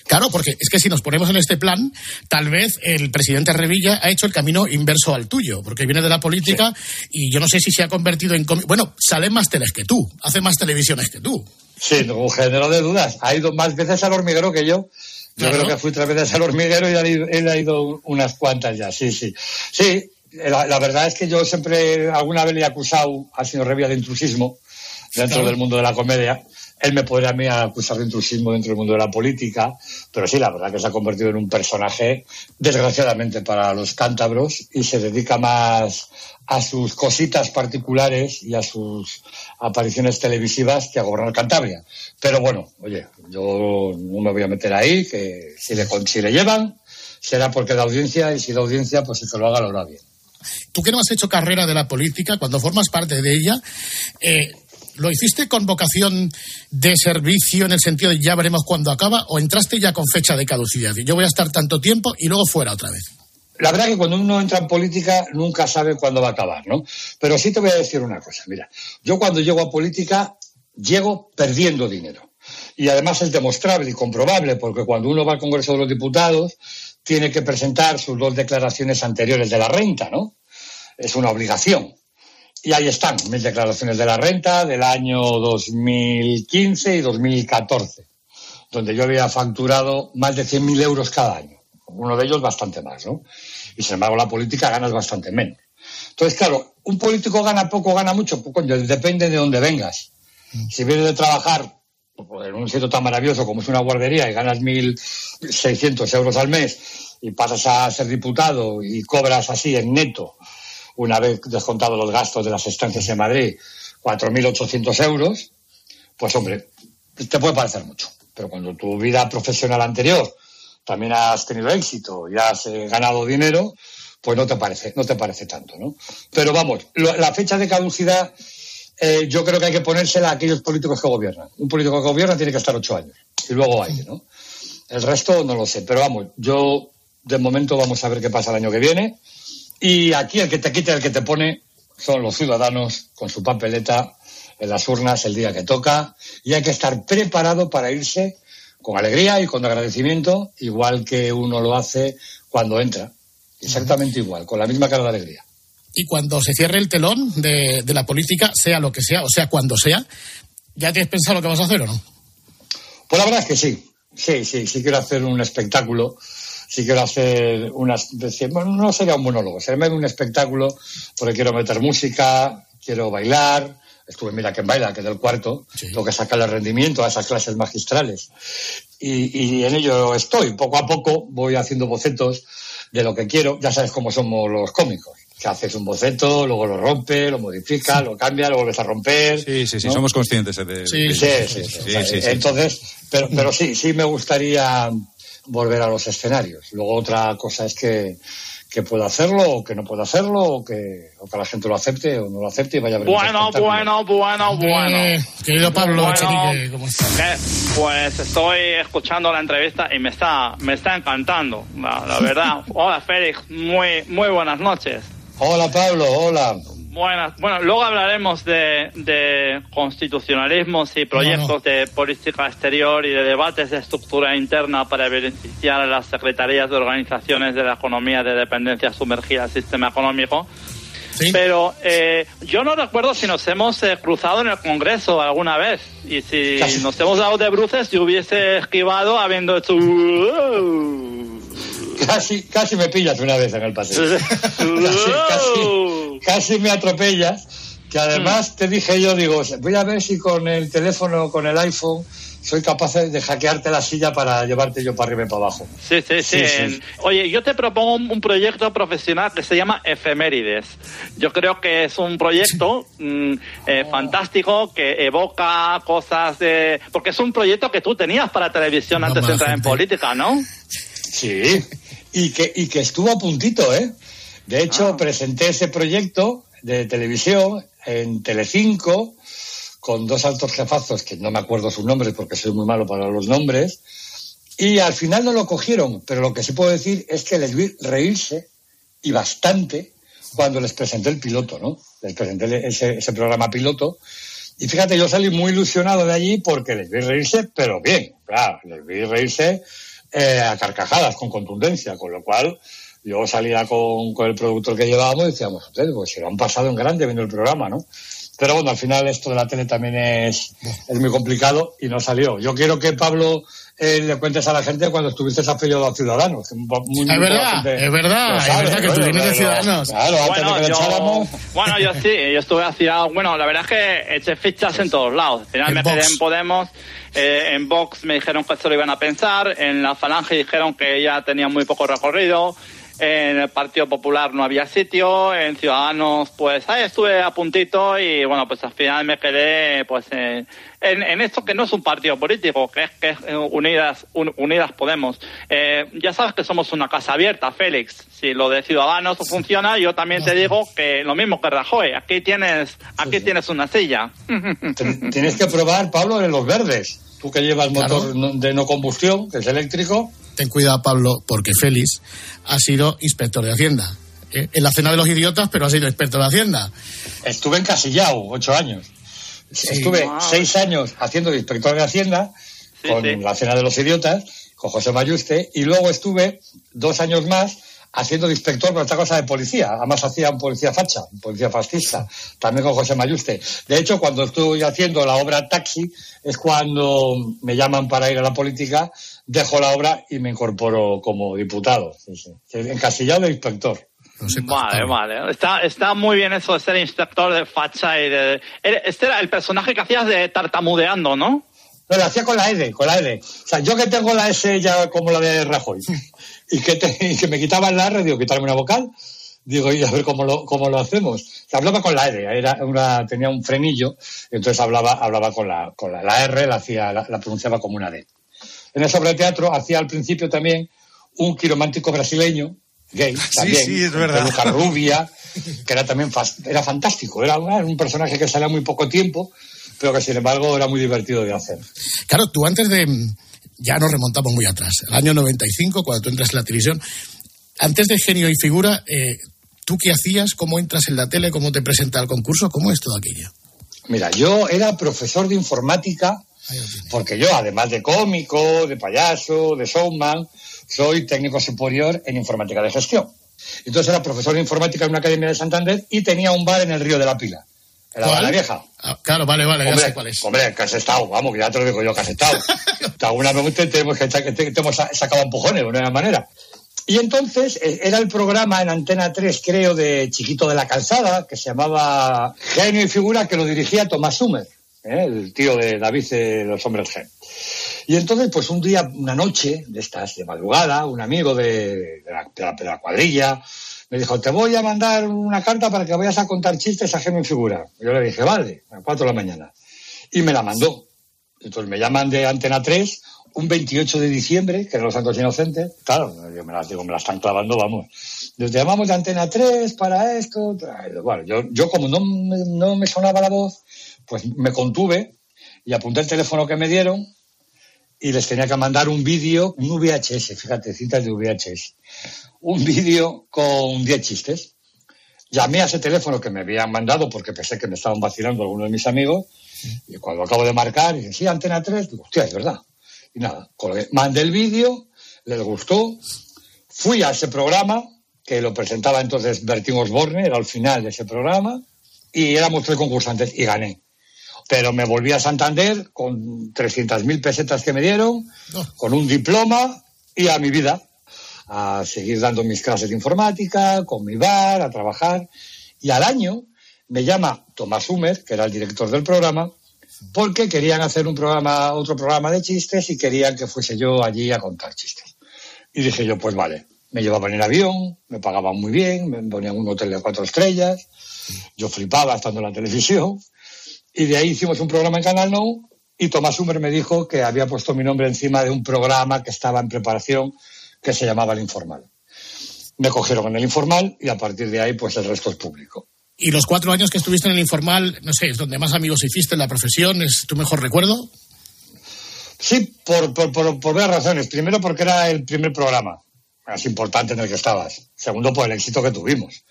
Claro, porque es que si nos ponemos en este plan, tal vez el presidente Revilla ha hecho el camino inverso al tuyo, porque viene de la política y yo no sé si se ha convertido en... Bueno, sale más teles que tú, hace más televisiones que tú. Sí, *laughs* ningún género de dudas. Ha ido más veces al hormiguero que yo. Yo creo que fui tres veces al hormiguero y él ha ido- unas cuantas ya, sí, sí. Sí, la, la verdad es que yo siempre alguna vez le he acusado al señor Revilla de intrusismo dentro Claro. del mundo de la comedia. Él me podría a mí acusar de intrusismo dentro del mundo de la política, pero sí, la verdad que se ha convertido en un personaje, desgraciadamente para los cántabros, y se dedica más a sus cositas particulares y a sus apariciones televisivas que a gobernar Cantabria. Pero bueno, oye, yo no me voy a meter ahí, que si le, si le llevan, será porque da audiencia, y si da audiencia, pues el que lo haga lo hará bien. Tú que no has hecho carrera de la política, cuando formas parte de ella, eh, ¿lo hiciste con vocación de servicio en el sentido de ya veremos cuándo acaba o entraste ya con fecha de caducidad? Yo voy a estar tanto tiempo y luego fuera otra vez. La verdad que cuando uno entra en política nunca sabe cuándo va a acabar, ¿no? Pero sí te voy a decir una cosa, mira, yo cuando llego a política llego perdiendo dinero. Y además es demostrable y comprobable, porque cuando uno va al Congreso de los Diputados tiene que presentar sus dos declaraciones anteriores de la renta, ¿no? Es una obligación. Y ahí están mis declaraciones de la renta del año 2015 y 2014, donde yo había facturado más de 100.000 euros cada año. Uno de ellos bastante más, ¿no? Y sin embargo, la política ganas bastante menos. Entonces, claro, un político gana poco, gana mucho, pues, coño, depende de dónde vengas. Si vienes de trabajar pues, en un sitio tan maravilloso como es una guardería y ganas 1.600 euros al mes y pasas a ser diputado y cobras así en neto, una vez descontado los gastos de las estancias en Madrid, 4.800 euros, pues hombre, te puede parecer mucho. Pero cuando tu vida profesional anterior también has tenido éxito y has eh, ganado dinero, pues no te parece, no te parece tanto, ¿no? Pero vamos, la fecha de caducidad eh, yo creo que hay que ponérsela a aquellos políticos que gobiernan. Un político que gobierna tiene que estar ocho años y luego hay, ¿no? El resto no lo sé, pero vamos, yo de momento vamos a ver qué pasa el año que viene y aquí el que te quita y el que te pone son los ciudadanos con su papeleta en las urnas el día que toca y hay que estar preparado para irse con alegría y con agradecimiento, igual que uno lo hace cuando entra. Exactamente igual, con la misma cara de alegría. Y cuando se cierre el telón de, de la política, sea lo que sea, o sea, cuando sea, ¿ya tienes pensado lo que vas a hacer o no? Pues la verdad es que sí, sí, sí, sí quiero hacer un espectáculo, sí quiero hacer una especie, bueno, no sería un monólogo, sería un espectáculo porque quiero meter música, quiero bailar, estuve Mira que baila, que es del cuarto, tengo que sacarle rendimiento a esas clases magistrales. Y, y en ello estoy, poco a poco voy haciendo bocetos de lo que quiero, ya sabes cómo somos los cómicos. Que haces un boceto, luego lo rompe, lo modifica, lo cambia, lo vuelves a romper. Sí, sí, sí, ¿no? somos conscientes de... Sí, de- sí, sí, sí. sí, sí, sí. Entonces, pero, pero sí, sí me gustaría volver a los escenarios. Luego otra cosa es que, que pueda hacerlo o que no pueda hacerlo o que, o que la gente lo acepte o no lo acepte y vaya a ver Bueno, bueno, bueno, bueno. Eh, querido Pablo Bueno, ¿cómo estás? eh, Pues estoy escuchando la entrevista y me está, me está encantando, la, la verdad. *laughs* Hola, Félix, muy, muy buenas noches. Hola, Pablo, hola. Buenas. Bueno, luego hablaremos de, de constitucionalismos y proyectos de política exterior y de debates de estructura interna para beneficiar a las secretarías de organizaciones de la economía de dependencia sumergida al sistema económico. Pero eh, yo no recuerdo si nos hemos eh, cruzado en el Congreso alguna vez. Y si nos hemos dado de bruces, yo hubiese esquivado habiendo hecho... Casi, casi me pillas una vez en el paseo. *laughs* casi, casi, casi me atropellas. Que además te dije yo, digo, voy a ver si con el teléfono, con el iPhone, soy capaz de hackearte la silla para llevarte yo para arriba y para abajo. Sí, sí, sí. Sí, sí. Oye, yo te propongo un, proyecto profesional que se llama Efemérides. Yo creo que es un proyecto *laughs* mm, eh, fantástico que evoca cosas de... Porque es un proyecto que tú tenías para televisión antes de entrar en política, ¿no? Sí, y que, y que estuvo a puntito, ¿eh? De hecho, presenté ese proyecto de televisión en Telecinco con dos altos jefazos que no me acuerdo sus nombres porque soy muy malo para los nombres y al final no lo cogieron, pero lo que sí puedo decir es que les vi reírse y bastante cuando les presenté el piloto, ¿no? Les presenté ese, ese programa piloto y fíjate, yo salí muy ilusionado de allí porque les vi reírse, pero bien, claro, les vi reírse eh, a carcajadas, con contundencia, con lo cual yo salía con, con el productor que llevábamos y decíamos, ustedes, pues se lo han pasado en grande viendo el programa, ¿no? Pero bueno, al final esto de la tele también es, es muy complicado y no salió. Yo quiero que Pablo eh, le cuentes a la gente cuando estuviste afiliado a Ciudadanos. muy- muy Es verdad, gente es verdad, lo es sabe, verdad que ¿no? tú vienes de Ciudadanos. Claro, antes de que lo yo, echáramos. bueno, yo sí, yo estuve hacia, bueno, la verdad es que eché fichas en todos lados. Al final En me quedé Vox. en Podemos, eh, en Vox me dijeron que esto lo iban a pensar, en la Falange dijeron que ya tenía muy poco recorrido, en el Partido Popular no había sitio, en Ciudadanos pues ahí estuve a puntito y bueno, pues al final me quedé pues en, en esto que no es un partido político, que es, que es Unidas, Un- Unidas Podemos. Eh, ya sabes que somos una casa abierta, Félix. Si lo de Ciudadanos funciona, yo también te digo que lo mismo que Rajoy, aquí tienes, aquí tienes una silla. Tienes que probar, Pablo, de los verdes. Tú que llevas motor de no combustión, que es eléctrico. Ten cuidado, Pablo, porque Félix ha sido inspector de Hacienda. Eh, En la cena de los idiotas, pero ha sido inspector de Hacienda. Estuve encasillado ocho años. Estuve Wow. seis años haciendo de inspector de Hacienda con sí. la cena de los idiotas, con José Mayuste, y luego estuve dos años más haciendo de inspector con esta cosa de policía. Además hacía un policía facha, un policía fascista, también con José Mayuste. De hecho, cuando estoy haciendo la obra Taxi, es cuando me llaman para ir a la política, dejo la obra y me incorporo como diputado. Sí, sí. Encasillado de inspector. Vale, vale. Está, está muy bien eso de ser inspector de facha y de... Este era el personaje que hacías de tartamudeando, ¿no? No, lo hacía con la L, con la L. O sea, yo que tengo la S ya como la de Rajoy *laughs* y que, te- *laughs* y que me quitaban la R, digo, quitarme una vocal, Digo, y a ver cómo lo, cómo lo hacemos. Se hablaba con la R, era una, tenía un frenillo, entonces hablaba, hablaba con la, con la, la R, la, hacía, la, la pronunciaba como una D. En el sobre teatro hacía al principio también un quiromántico brasileño, gay, también, sí, es con verdad. peluca *laughs* rubia, que era también era fantástico, era un personaje que salía muy poco tiempo, pero que sin embargo era muy divertido de hacer. Claro, tú antes de. Ya nos remontamos muy atrás. El año 95, cuando tú entras en la televisión. Antes de genio y figura, eh, ¿tú qué hacías? ¿Cómo entras en la tele? ¿Cómo te presenta al concurso? ¿Cómo es todo aquello? Mira, yo era profesor de informática, porque yo, además de cómico, de payaso, de showman, soy técnico superior en informática de gestión. Entonces era profesor de informática en una academia de Santander y tenía un bar en el Río de la Pila, la Vieja. Ah, claro, vale, vale, ya hombre, sé cuál es. hombre, que has estado, vamos, que ya te lo digo yo que has estado. Alguna *laughs* vez te, tenemos que, te, hemos sacado empujones de una manera. Y entonces eh, era el programa en Antena 3, creo, de Chiquito de la Calzada, que se llamaba Genio y Figura, que lo dirigía Tomás Sumer, ¿eh? el tío de David de los Hombres G. Y entonces, pues un día, una noche de estas, de madrugada, un amigo de, de de la- de la cuadrilla me dijo, te voy a mandar una carta para que vayas a contar chistes a y Figura. Yo le dije, vale, a las 4 de la mañana. Y me la mandó. Entonces me llaman de Antena 3 un 28 de diciembre, que eran los Santos Inocentes. Claro, yo me las digo, me la están clavando, vamos. Nos llamamos de Antena 3 para esto. Bueno, yo, yo como no, no me sonaba la voz, pues me contuve y apunté el teléfono que me dieron y les tenía que mandar un vídeo, un VHS, fíjate, cintas de VHS. Un vídeo con 10 chistes. Llamé a ese teléfono que me habían mandado porque pensé que me estaban vacilando algunos de mis amigos y cuando acabo de marcar, dije, sí, Antena 3, digo, hostia, es verdad. Y nada, mandé el vídeo, les gustó, fui a ese programa, que lo presentaba entonces Bertín Osborne, era el final de ese programa, y éramos tres concursantes y gané. Pero me volví a Santander con 300.000 pesetas que me dieron, con un diploma y a mi vida, a seguir dando mis clases de informática, con mi bar, a trabajar. Y al año me llama Tomás Humer, que era el director del programa, porque querían hacer un programa, otro programa de chistes y querían que fuese yo allí a contar chistes. Y dije yo, pues vale, me llevaban en avión, me pagaban muy bien, me ponían un hotel de cuatro estrellas, yo flipaba estando en la televisión, y de ahí hicimos un programa en Canal Nou, y Tomás Humer me dijo que había puesto mi nombre encima de un programa que estaba en preparación que se llamaba El Informal. Me cogieron en El Informal y a partir de ahí pues el resto es público. ¿Y los cuatro años que estuviste en el informal, no sé, es donde más amigos hiciste en la profesión? ¿Es tu mejor recuerdo? Sí, por, por, por, por varias razones. Primero, porque era el primer programa más importante en el que estabas. Segundo, por el éxito que tuvimos.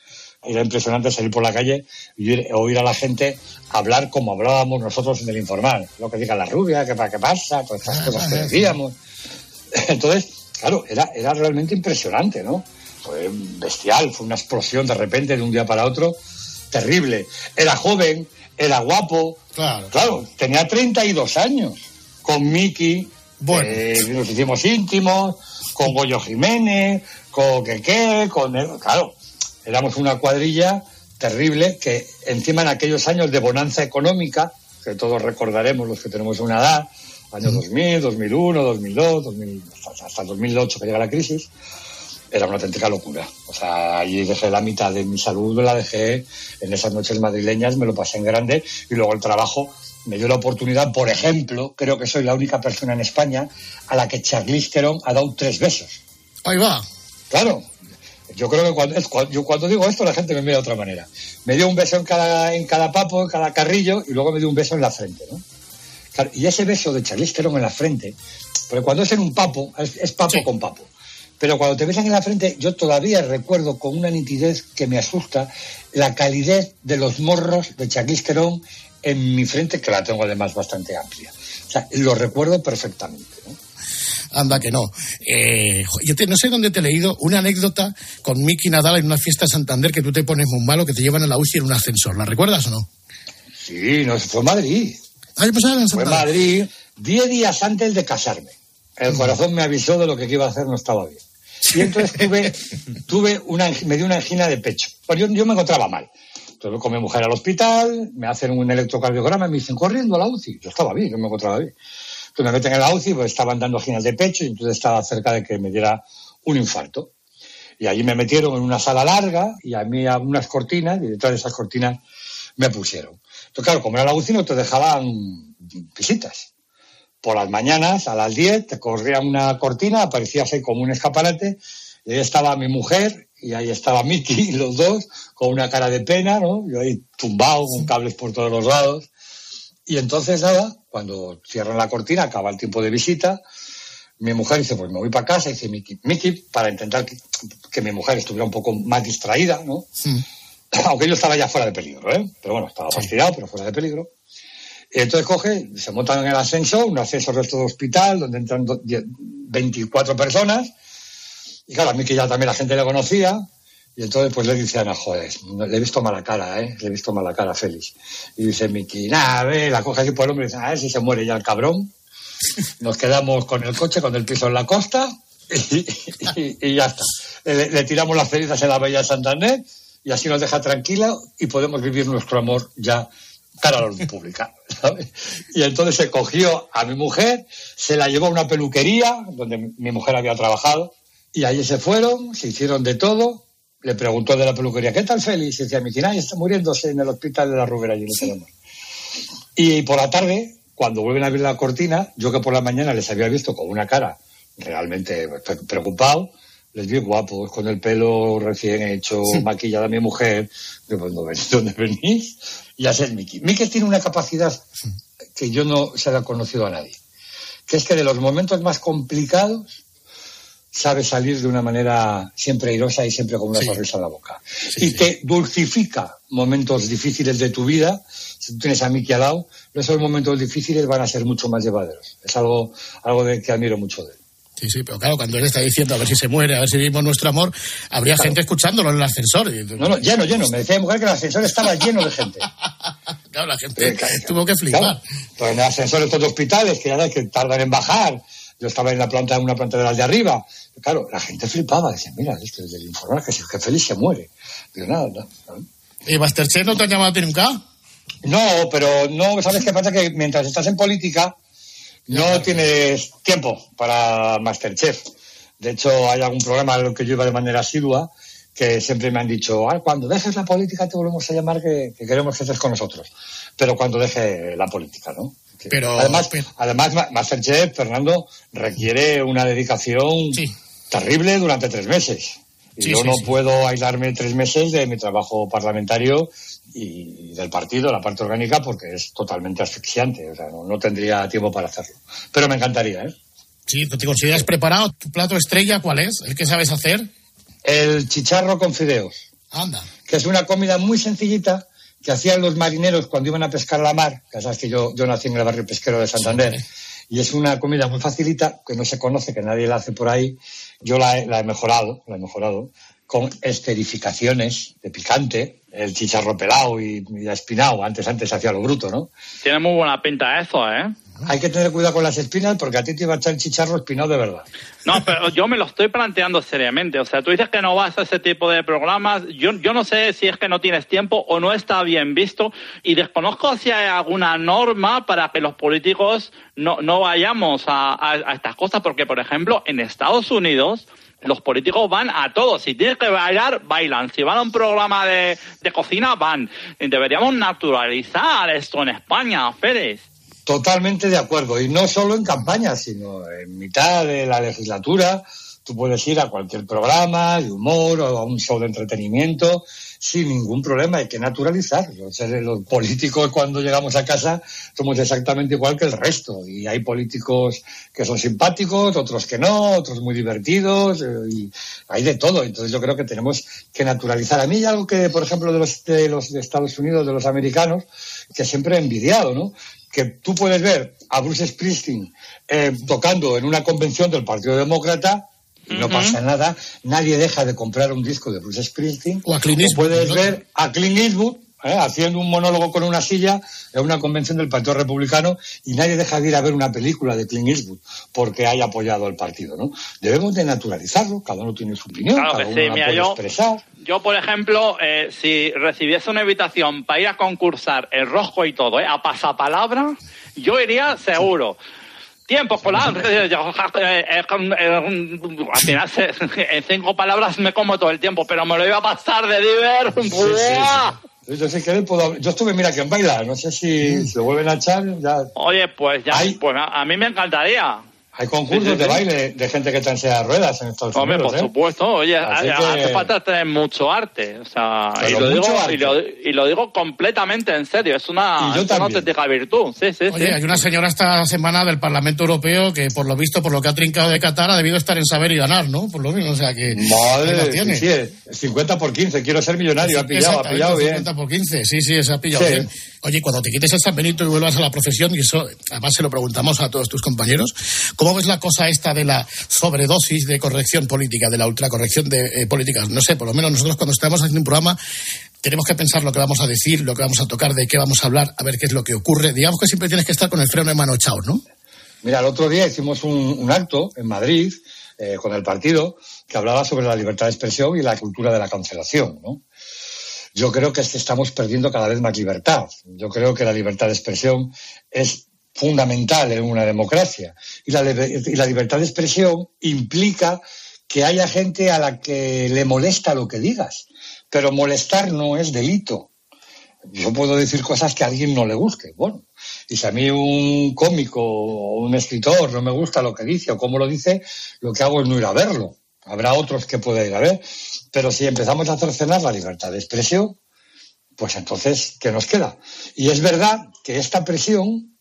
Era impresionante salir por la calle y oír, a la gente hablar como hablábamos nosotros en el informal. Lo que diga la rubia, que para qué pasa, todas estas cosas que decíamos. *laughs* Entonces, claro, era, era realmente impresionante, ¿no? Fue bestial, fue una explosión de repente de un día para otro, terrible. Era joven, era guapo, Claro. Claro, tenía 32 años. Con Miki, eh, nos hicimos íntimos, con Goyo Jiménez, con Queque, con... Claro, éramos una cuadrilla terrible que encima en aquellos años de bonanza económica, que todos recordaremos los que tenemos una edad, años 2000, 2001, 2002, 2000, hasta, hasta 2008 que llega la crisis, era una auténtica locura. O sea, allí dejé la mitad de mi salud, la dejé en esas noches madrileñas, me lo pasé en grande y luego el trabajo me dio la oportunidad, por ejemplo, creo que soy la única persona en España a la que Charlize Theron ha dado tres besos. Ahí va. Claro. Yo creo que cuando, yo cuando digo esto la gente me mira de otra manera. Me dio un beso en cada, en cada papo, en cada carrillo y luego me dio un beso en la frente, ¿no? Claro, y ese beso de Charlize Theron en la frente, porque cuando es en un papo, es, es papo con papo. Pero cuando te besan en la frente, yo todavía recuerdo con una nitidez que me asusta la calidez de los morros de Charlize Theron en mi frente, que la tengo además bastante amplia. O sea, lo recuerdo perfectamente. ¿no? Anda que no. Eh, yo te- no sé dónde te he leído una anécdota con Miki Nadal en una fiesta de Santander que tú te pones muy malo, que te llevan a la UCI en un ascensor. ¿La recuerdas o no? Sí, no, fue Madrid. Ah, yo pensaba en Fue. Madrid, diez días antes de casarme. El corazón me avisó de lo que iba a hacer no estaba bien. Y entonces tuve, *laughs* tuve una, me dio una angina de pecho. Pues yo, yo me encontraba mal. Entonces con mi mujer al hospital, me hacen un electrocardiograma y me dicen, corriendo a la UCI. Yo estaba bien, yo me encontraba bien. Entonces me meten en la UCI, pues estaban dando anginas de pecho y entonces estaba cerca de que me diera un infarto. Y allí me metieron en una sala larga y a mí a unas cortinas y detrás de esas cortinas me pusieron. Entonces, claro, como era la UCI no te dejaban visitas. Por las mañanas, a las 10, te corría una cortina, aparecía así como un escaparate, y ahí estaba mi mujer y ahí estaba Miki, *laughs* los dos, con una cara de pena, ¿no? Yo ahí tumbado, con cables por todos los lados. Y entonces, nada, cuando cierran la cortina, acaba el tiempo de visita, mi mujer dice, pues me voy para casa, dice Miki, Miki, para intentar que, que mi mujer estuviera un poco más distraída, ¿no? *clears throat* Aunque yo estaba ya fuera de peligro, ¿eh? Pero bueno, estaba fastidiado, pero fuera de peligro. Y entonces coge, se montan en el ascensor, un ascensor de todo hospital, donde entran do- die- 24 personas. Y claro, a que ya también la gente le conocía. Y entonces pues le dice a Ana, joder, le he visto mala cara, ¿eh? Le he visto mala cara a Félix. Y dice Miki, nada, a ver, la coge así por el hombro y dice, a ver si se muere ya el cabrón. Nos quedamos con el coche, con el piso en la costa *laughs* y, y- y ya está. Le, le tiramos las cenizas en la de Santander y así nos deja tranquila y podemos vivir nuestro amor ya cara a la luz pública. *laughs* ¿sabes? Y entonces se cogió a mi mujer, se la llevó a una peluquería donde mi mujer había trabajado y allí se fueron, se hicieron de todo. Le preguntó de la peluquería, ¿qué tal Félix? Y decía, mi está muriéndose en el hospital de la Rubera, allí lo tenemos. Y por la tarde, cuando vuelven a abrir la cortina, yo que por la mañana les había visto con una cara realmente pre- preocupado, les vi guapos, con el pelo recién hecho, maquillada mi mujer. Digo, pues, ¿dónde venís? ¿Dónde venís? Y así es Miki. Miki tiene una capacidad que yo no se la he conocido a nadie, que es que de los momentos más complicados sabe salir de una manera siempre airosa y siempre con una sonrisa en la boca. y te dulcifica momentos difíciles de tu vida. Si tú tienes a Miki al lado, esos momentos difíciles van a ser mucho más llevaderos. Es algo, algo de que admiro mucho de él. Sí, sí, pero claro, cuando él está diciendo a ver si se muere, a ver si vivimos nuestro amor, habría gente escuchándolo en el ascensor. Y- No, no, lleno, lleno. Me decía mi mujer que el ascensor estaba lleno de gente. *laughs* Claro, la gente tuvo que flipar. Claro, pues en el ascensor de estos hospitales que ya que tardan en bajar. Yo estaba en la planta, en una planta de las de arriba. Claro, la gente flipaba. Decía, mira, esto es del informal que, que Félix se muere. Pero nada, no, no. ¿Y Masterchef no te ha llamado a ti nunca? No, pero no, ¿sabes qué pasa? Que mientras estás en política, no tienes tiempo para Masterchef. De hecho, hay algún programa en el que yo iba de manera asidua que siempre me han dicho, ah, cuando dejes la política te volvemos a llamar que, que queremos que estés con nosotros. Pero cuando deje la política, ¿no? Pero- además, además, Ma- Masterchef, Fernando, requiere una dedicación terrible durante tres meses. Y Sí, yo no puedo aislarme tres meses de mi trabajo parlamentario y del partido, la parte orgánica, porque es totalmente asfixiante. O sea, no, no tendría tiempo para hacerlo. Pero me encantaría, ¿eh? Sí, ¿te consideras preparado? ¿Tu plato estrella cuál es? ¿El que sabes hacer? El chicharro con fideos, Anda. que es una comida muy sencillita que hacían los marineros cuando iban a pescar a la mar. Ya sabes que yo, yo nací en el barrio pesquero de Santander. Y es una comida muy facilita, que no se conoce, que nadie la hace por ahí. Yo la he, la he mejorado, la he mejorado, con esterificaciones de picante, el chicharro pelado y, y espinado. Antes, antes hacía lo bruto, ¿no? Tiene muy buena pinta eso, ¿eh? Hay que tener cuidado con las espinas porque a ti te iba a echar el chicharro espinado de verdad. No, pero yo me lo estoy planteando seriamente. O sea, tú dices que no vas a ese tipo de programas. Yo, yo no sé si es que no tienes tiempo o no está bien visto. Y desconozco si hay alguna norma para que los políticos no, no vayamos a, a- estas cosas. Porque, por ejemplo, en Estados Unidos los políticos van a todo. Si tienes que bailar, bailan. Si van a un programa de, de cocina, van. Deberíamos naturalizar esto en España, Félix. Totalmente de acuerdo. Y no solo en campaña, sino en mitad de la legislatura. Tú puedes ir a cualquier programa de humor o a un show de entretenimiento sin ningún problema. Hay que naturalizar. Los, los políticos cuando llegamos a casa somos exactamente igual que el resto. Y hay políticos que son simpáticos, otros que no, otros muy divertidos. eh, y hay de todo. Entonces yo creo que tenemos que naturalizar. A mí algo que, por ejemplo, de los de, los de Estados Unidos, de los americanos, que siempre he envidiado, ¿no? Que tú puedes ver a Bruce Springsteen eh, tocando en una convención del Partido Demócrata y no pasa nada, nadie deja de comprar un disco de Bruce Springsteen. O a Clint Eastwood, puedes ¿no? ver a Clint Eastwood eh, haciendo un monólogo con una silla en una convención del Partido Republicano y nadie deja de ir a ver una película de Clint Eastwood porque haya apoyado al partido. ¿no? Debemos de naturalizarlo, cada uno tiene su opinión, Claro cada uno sí, la mira, puede yo- expresar. Yo, por ejemplo, eh, si recibiese una invitación para ir a concursar el rojo y todo, ¿eh? a pasapalabra, yo iría seguro. Tiempo eh, eh, eh, eh, Al final, *laughs* en cinco palabras me como todo el tiempo, pero me lo iba a pasar de diver. Yo, si queréis puedo. Yo estuve, mira, que en baila. No sé si se lo vuelven a echar. Ya. Oye, pues ya, pues a, a mí me encantaría. Hay concursos Sí, sí, de baile de gente que está en silla de ruedas en Estados Hombre, Unidos. por ¿eh? supuesto. Oye, Así ha- que- hace falta tener mucho arte. O sea, y lo, digo, y, lo, y lo digo completamente en serio. Es una, es auténtica virtud. Sí, sí, Oye, sí. hay una señora esta semana del Parlamento Europeo que, por lo visto, por lo que ha trincado de Qatar, ha debido estar en saber y ganar, ¿no? Por lo menos, o sea que. Madre, tiene. sí, sí, 50 por 15, quiero ser millonario, ha pillado, ha pillado bien. 50 por 15, sí, sí, se ha pillado Sí. bien. Oye, cuando te quites el San Benito y vuelvas a la profesión, y eso además se lo preguntamos a todos tus compañeros, ¿cómo ves la cosa esta de la sobredosis de corrección política, de la ultracorrección de eh, políticas? No sé, por lo menos nosotros cuando estamos haciendo un programa tenemos que pensar lo que vamos a decir, lo que vamos a tocar, de qué vamos a hablar, a ver qué es lo que ocurre. Digamos que siempre tienes que estar con el freno de mano echado, ¿no? Mira, el otro día hicimos un, acto en Madrid eh, con el partido que hablaba sobre la libertad de expresión y la cultura de la cancelación, ¿no? Yo creo que estamos perdiendo cada vez más libertad. Yo creo que la libertad de expresión es fundamental en una democracia. Y la, y la libertad de expresión implica que haya gente a la que le molesta lo que digas. Pero molestar no es delito. Yo puedo decir cosas que a alguien no le guste. Bueno, y si a mí un cómico o un escritor no me gusta lo que dice o cómo lo dice, lo que hago es no ir a verlo. Habrá otros que pueda ir a ver. Pero si empezamos a cercenar la libertad de expresión, pues entonces, ¿qué nos queda? Y es verdad que esta presión,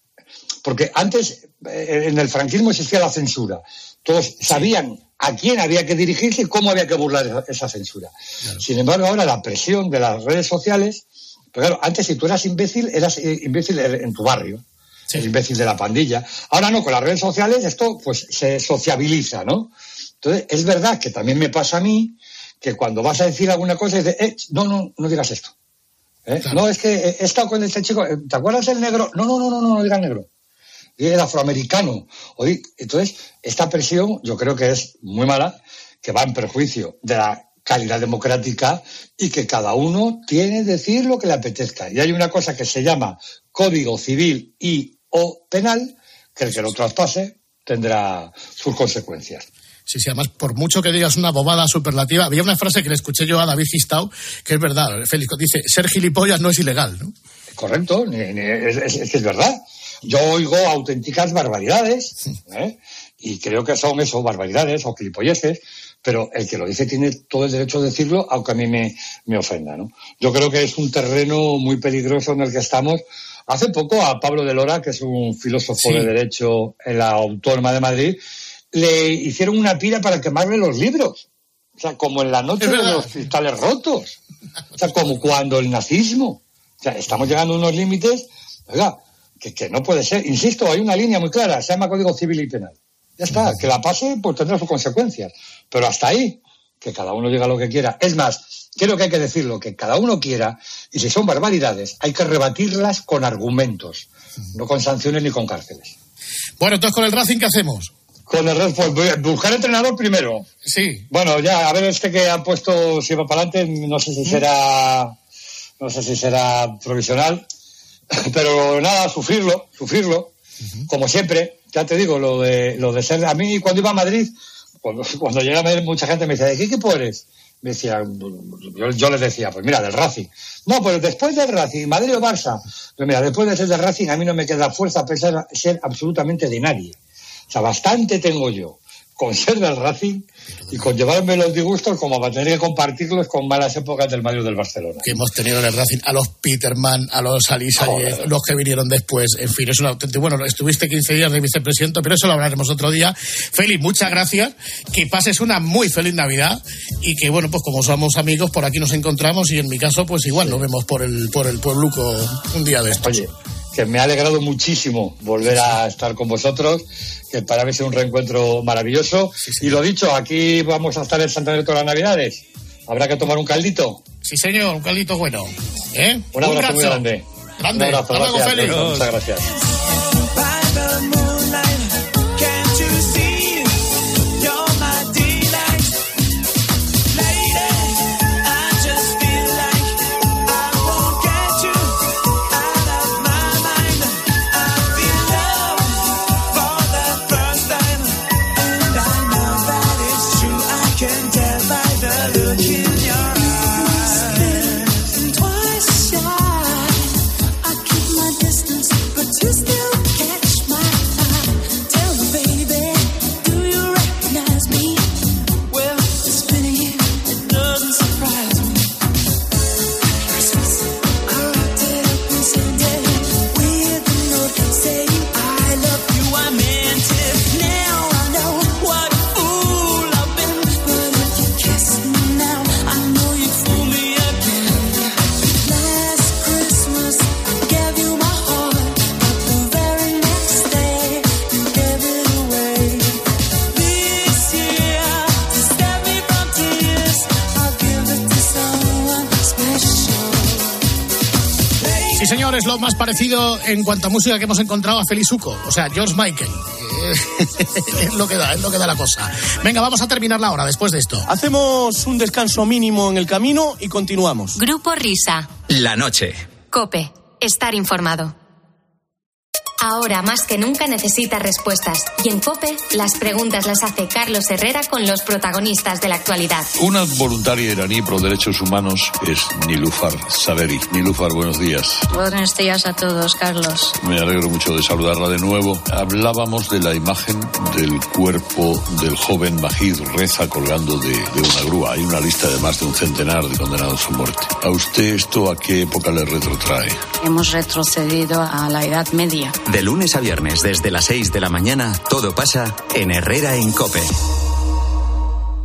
porque antes eh, en el franquismo existía la censura. Todos sabían a quién había que dirigirse y cómo había que burlar esa, censura. Sin embargo, ahora la presión de las redes sociales, pero claro, antes si tú eras imbécil, eras eh, imbécil en tu barrio, el imbécil de la pandilla. Ahora no, con las redes sociales esto pues se sociabiliza, ¿no? Entonces, es verdad que también me pasa a mí que cuando vas a decir alguna cosa dices, eh, no, no, no digas esto. ¿Eh? No, es que he estado con este chico, ¿te acuerdas del negro? No, no, no, no, no, no digas negro. Y el afroamericano. Oye, entonces, esta presión yo creo que es muy mala, que va en perjuicio de la calidad democrática y que cada uno tiene que decir lo que le apetezca. Y hay una cosa que se llama Código Civil y o Penal, que el que lo traspase tendrá sus consecuencias. Sí, sí, además, por mucho que digas una bobada superlativa, había una frase que le escuché yo a David Gistau, que es verdad, Félix, dice, ser gilipollas no es ilegal, ¿no? Correcto, es, es- es verdad. Yo oigo auténticas barbaridades, ¿eh? y creo que son eso, barbaridades o gilipolleces, pero el que lo dice tiene todo el derecho de decirlo, aunque a mí me, me ofenda. ¿no? Yo creo que es un terreno muy peligroso en el que estamos. Hace poco a Pablo de Lora, que es un filósofo Sí. de derecho en la Autónoma de Madrid, le hicieron una pira para quemarle los libros. O sea, como en la noche de los cristales rotos. O sea, como cuando el nazismo. O sea, estamos llegando a unos límites, oiga, que, que no puede ser. Insisto, hay una línea muy clara, se llama Código Civil y Penal. Ya está, que la pase, pues tendrá sus consecuencias. Pero hasta ahí, que cada uno diga lo que quiera. Es más, creo que hay que decirlo, que cada uno quiera, y si son barbaridades, hay que rebatirlas con argumentos, no con sanciones ni con cárceles. Bueno, entonces con el Racing, ¿qué hacemos? Con el resto, pues, buscar entrenador primero. Sí. Bueno, ya, a ver este que ha puesto, si va para adelante, no sé si será, no sé si será provisional, *laughs* pero nada, sufrirlo, sufrirlo, como siempre, ya te digo, lo de, lo de ser, a mí cuando iba a Madrid, cuando, *laughs* cuando llegué a Madrid mucha gente me decía, ¿de qué equipo eres? Me decía, yo, yo les decía, pues mira, del Racing. No, pues después del Racing, Madrid o Barça. Pues mira, después de ser del Racing a mí no me queda fuerza a pensar ser absolutamente de nadie. O sea, bastante tengo yo con ser del Racing y con llevarme los disgustos como para tener que compartirlos con malas épocas del Madrid o del Barcelona. Que hemos tenido en el Racing a los Peterman, a los Alisa, los que vinieron después. En fin, es un auténtico. Bueno, estuviste 15 días de vicepresidente, pero eso lo hablaremos otro día. Félix, muchas gracias. Que pases una muy feliz Navidad y que, bueno, pues como somos amigos, por aquí nos encontramos y en mi caso, pues igual nos vemos por el, por el puebluco un día de estos. Oye, que me ha alegrado muchísimo volver a estar con vosotros, que para mí es un reencuentro maravilloso. Y lo dicho, aquí vamos a estar en Santander todas las Navidades. Habrá que tomar un caldito. Sí, señor, un caldito bueno. ¿Eh? Un abrazo muy abrazo. grande. Grande. Un abrazo, gracias. Muchas gracias. Lo más parecido en cuanto a música que hemos encontrado a Felizuco, o sea, George Michael. Eh, *laughs* es lo que da, es lo que da la cosa. Venga, vamos a terminar la hora después de esto. Hacemos un descanso mínimo en el camino y continuamos. Grupo Risa. La noche. Cope. Estar informado. Ahora más que nunca necesita respuestas. Y en COPE, las preguntas las hace Carlos Herrera con los protagonistas de la actualidad. Una voluntaria iraní pro derechos humanos es Nilufar Saveri. Nilufar, buenos días. Buenos días a todos, Carlos. Me alegro mucho de saludarla de nuevo. Hablábamos de la imagen del cuerpo del joven Majid Reza colgando de, de una grúa. Hay una lista de más de un centenar de condenados a muerte. ¿A usted esto a qué época le retrotrae? Hemos retrocedido a la Edad Media. De lunes a viernes desde las 6 de la mañana, todo pasa en Herrera en Cope.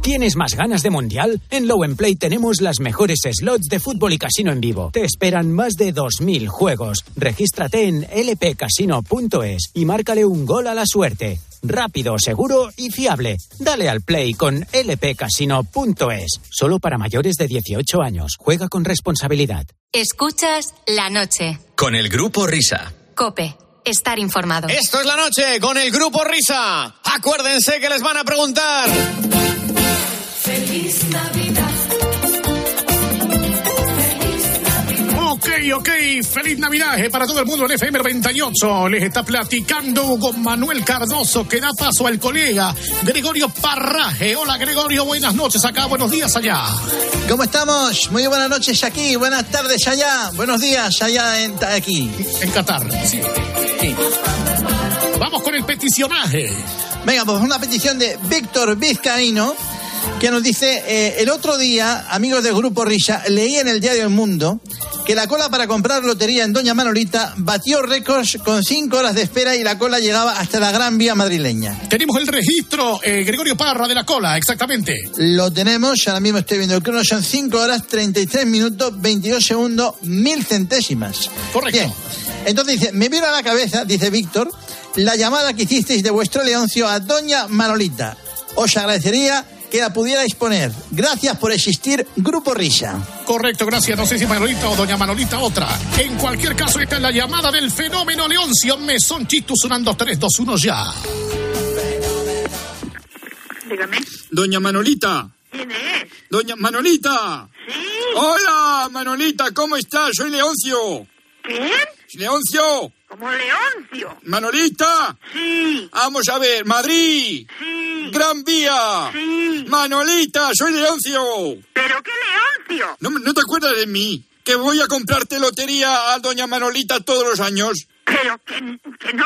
¿Tienes más ganas de mundial? En Low Play tenemos las mejores slots de fútbol y casino en vivo. Te esperan más de 2.000 juegos. Regístrate en lpcasino.es y márcale un gol a la suerte. Rápido, seguro y fiable. Dale al play con lpcasino.es. Solo para mayores de 18 años. Juega con responsabilidad. Escuchas la noche. Con el grupo Risa. Cope. Estar informado. Esto es la noche con el grupo Risa. Acuérdense que les van a preguntar. Feliz Navidad. Ok, ok, feliz Navidad eh, para todo el mundo en FM 98. Les está platicando Hugo Manuel Cardoso que da paso al colega Gregorio Parraje. Hola Gregorio, buenas noches acá, buenos días allá. ¿Cómo estamos? Muy buenas noches aquí, buenas tardes allá, buenos días allá en, aquí. En Qatar, sí. Vamos con el peticionaje. Venga, pues una petición de Víctor Vizcaíno que nos dice, eh, el otro día, amigos del Grupo Risa, leí en el diario El Mundo que la cola para comprar lotería en Doña Manolita batió récords con cinco horas de espera y la cola llegaba hasta la Gran Vía madrileña. Tenemos el registro, eh, Gregorio Parra, de la cola, exactamente. Lo tenemos, ahora mismo estoy viendo el crono, son 5 horas, 33 minutos, 22 segundos, mil centésimas. Correcto. Bien, entonces dice, me viene a la cabeza, dice Víctor, la llamada que hicisteis de vuestro Leoncio a Doña Manolita. Os agradecería que la pudierais poner. Gracias por existir, Grupo Risa. Correcto, gracias. No sé si Manolita o Doña Manolita otra. En cualquier caso, esta es la llamada del fenómeno Leoncio Mesón Chitu sonando 3, 2, 1 ya. Dígame. Doña Manolita. ¿Quién es? Doña Manolita. Sí. Hola, Manolita, ¿cómo estás? Soy Leoncio. ¿Quién? Leoncio. Como Leoncio. Manolita. Sí. Vamos a ver, Madrid. Sí. Gran Vía. Sí. Manolita, soy Leoncio. ¿Pero qué Leoncio? ¿No, ¿No te acuerdas de mí? Que voy a comprarte lotería a Doña Manolita todos los años. Pero que, que no.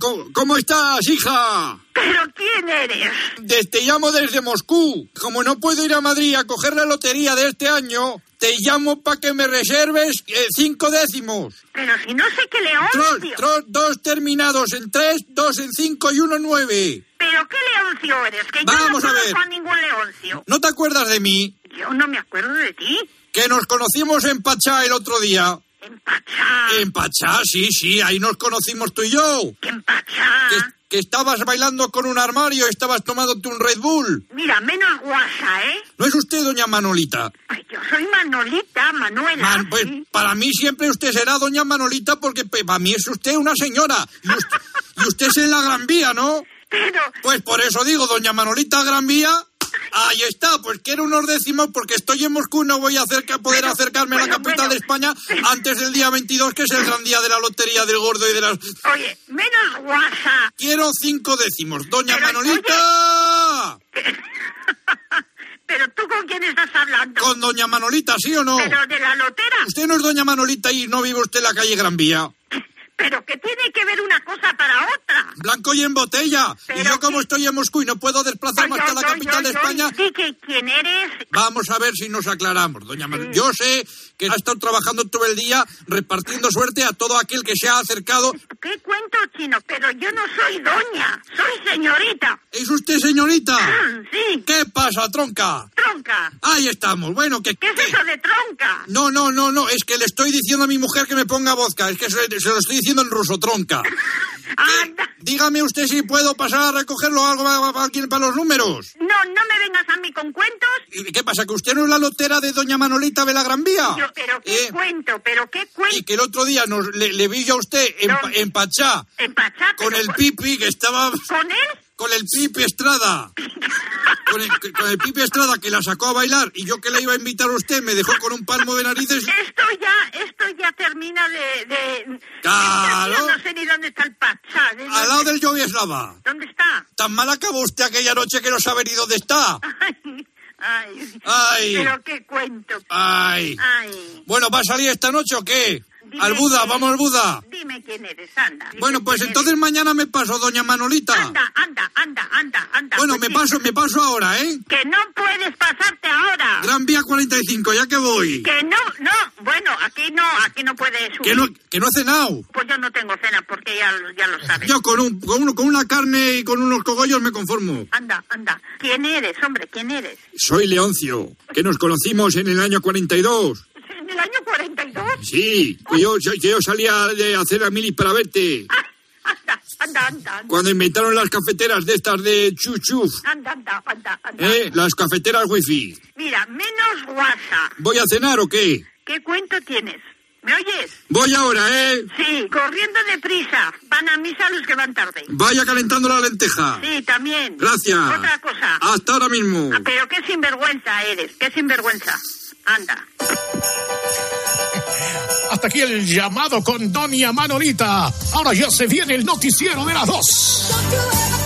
¿cómo, cómo estás, hija? ¿Pero quién eres? Te llamo desde Moscú. Como no puedo ir a Madrid a coger la lotería de este año, te llamo para que me reserves eh, cinco décimos. Pero si no sé qué Leoncio. tros, dos terminados en tres, dos en cinco y uno en nueve. ¿Pero qué Leoncio eres? Que yo Vamos no a ver. a ningún Leoncio. ¿No te acuerdas de mí? Yo no me acuerdo de ti. Que nos conocimos en Pachá el otro día. En Pachá. En Pachá, sí, sí, ahí nos conocimos tú y yo. Que en Pachá. Que, que estabas bailando con un armario y estabas tomándote un Red Bull. Mira, menos guasa, ¿eh? ¿No es usted doña Manolita? Ay, yo soy Manolita, Manuela. Man- pues para mí siempre usted será doña Manolita porque pe- para mí es usted una señora. Y usted, y usted es en la Gran Vía, ¿no? Pero, Pues por eso digo, doña Manolita Gran Vía. Ahí está, pues quiero unos décimos porque estoy en Moscú y no voy a hacer que poder acercarme a la capital de España antes del día 22, que es el gran día de la lotería del gordo y de las... oye, menos guasa. Quiero cinco décimos, doña Manolita. *laughs* Pero tú con quién estás hablando. Con doña Manolita, ¿sí o no? Pero de la lotera. Usted no es doña Manolita y no vive usted en la calle Gran Vía. *laughs* Pero que tiene que ver una cosa para otra. Blanco y en botella. y Pero yo como estoy en Moscú y no puedo desplazarme hasta la capital de España, Sí, que quién eres. vamos a ver si nos aclaramos, doña Manolita. Yo sé que ha estado trabajando todo el día repartiendo suerte a todo aquel que se ha acercado. ¿Qué cuento chino? Pero yo no soy doña, soy señorita. ¿Es usted señorita? Sí. ¿Qué pasa, tronca? Tronca. Ahí estamos. Bueno, que... ¿Qué es eso de tronca? No, no, no, no, es que le estoy diciendo a mi mujer que me ponga vodka, es que se, se lo estoy diciendo en Rosotronca. *laughs* Dígame usted si puedo pasar a recogerlo algo para, para- los números. No, no me vengas a mí con cuentos. ¿Y qué pasa? ¿Que usted no es la lotera de doña Manolita de la Gran Vía? Yo, pero qué Eh, cuento, pero qué cuento. Y que el otro día nos, le, le vi yo a usted en, en Pachá En Pachá, con el Pipi que estaba... ¿Con él? Con el Pipi Estrada. Con el, con el Pipi Estrada que la sacó a bailar y yo que le iba a invitar a usted me dejó con un palmo de narices. Esto ya, esto ya termina de... de... Claro. Yo no sé ni dónde está el Pachá. ¿de Al lado del Llovieslava. ¿Dónde está? Tan mal acabó usted aquella noche que no sabe ni dónde está. Ay, Ay. pero qué cuento. Ay. Ay, Bueno, ¿va a salir esta noche o qué? Dime Al Buda, que- vamos al Buda. dime quién eres, anda. Bueno, pues quién entonces mañana me paso, doña Manolita. Anda, anda, anda, anda, anda. Bueno, pues me sí. paso, me paso ahora, ¿eh? Que no puedes pasarte ahora. Gran Vía 45, ya que voy. Que no, no, bueno, aquí no, aquí no puedes subir. Que no, que no he cenado. Pues yo no tengo cena porque ya, ya lo sabes. Yo con, un, con, uno- con una carne y con unos cogollos me conformo. Anda, anda. ¿Quién eres, hombre? ¿Quién eres? Soy Leoncio, que nos conocimos en el año 42. ¿En el año 42? Sí, yo, que yo salía de hacer a milis para verte. Anda, anda, anda. Cuando inventaron las cafeteras de estas de chuchuf, Anda, anda, anda, anda. ¿eh? Las cafeteras wifi. Mira, menos guasa. ¿Voy a cenar o qué? ¿Qué cuento tienes? ¿Me oyes? Voy ahora, ¿eh? Sí, corriendo deprisa. Van a misa los que van tarde. Vaya calentando la lenteja. Sí, también. Gracias. Otra cosa. Hasta ahora mismo. Ah, pero qué sinvergüenza eres, qué sinvergüenza. Anda. Hasta aquí el llamado con Doña Manolita. Ahora ya se viene el noticiero de las dos.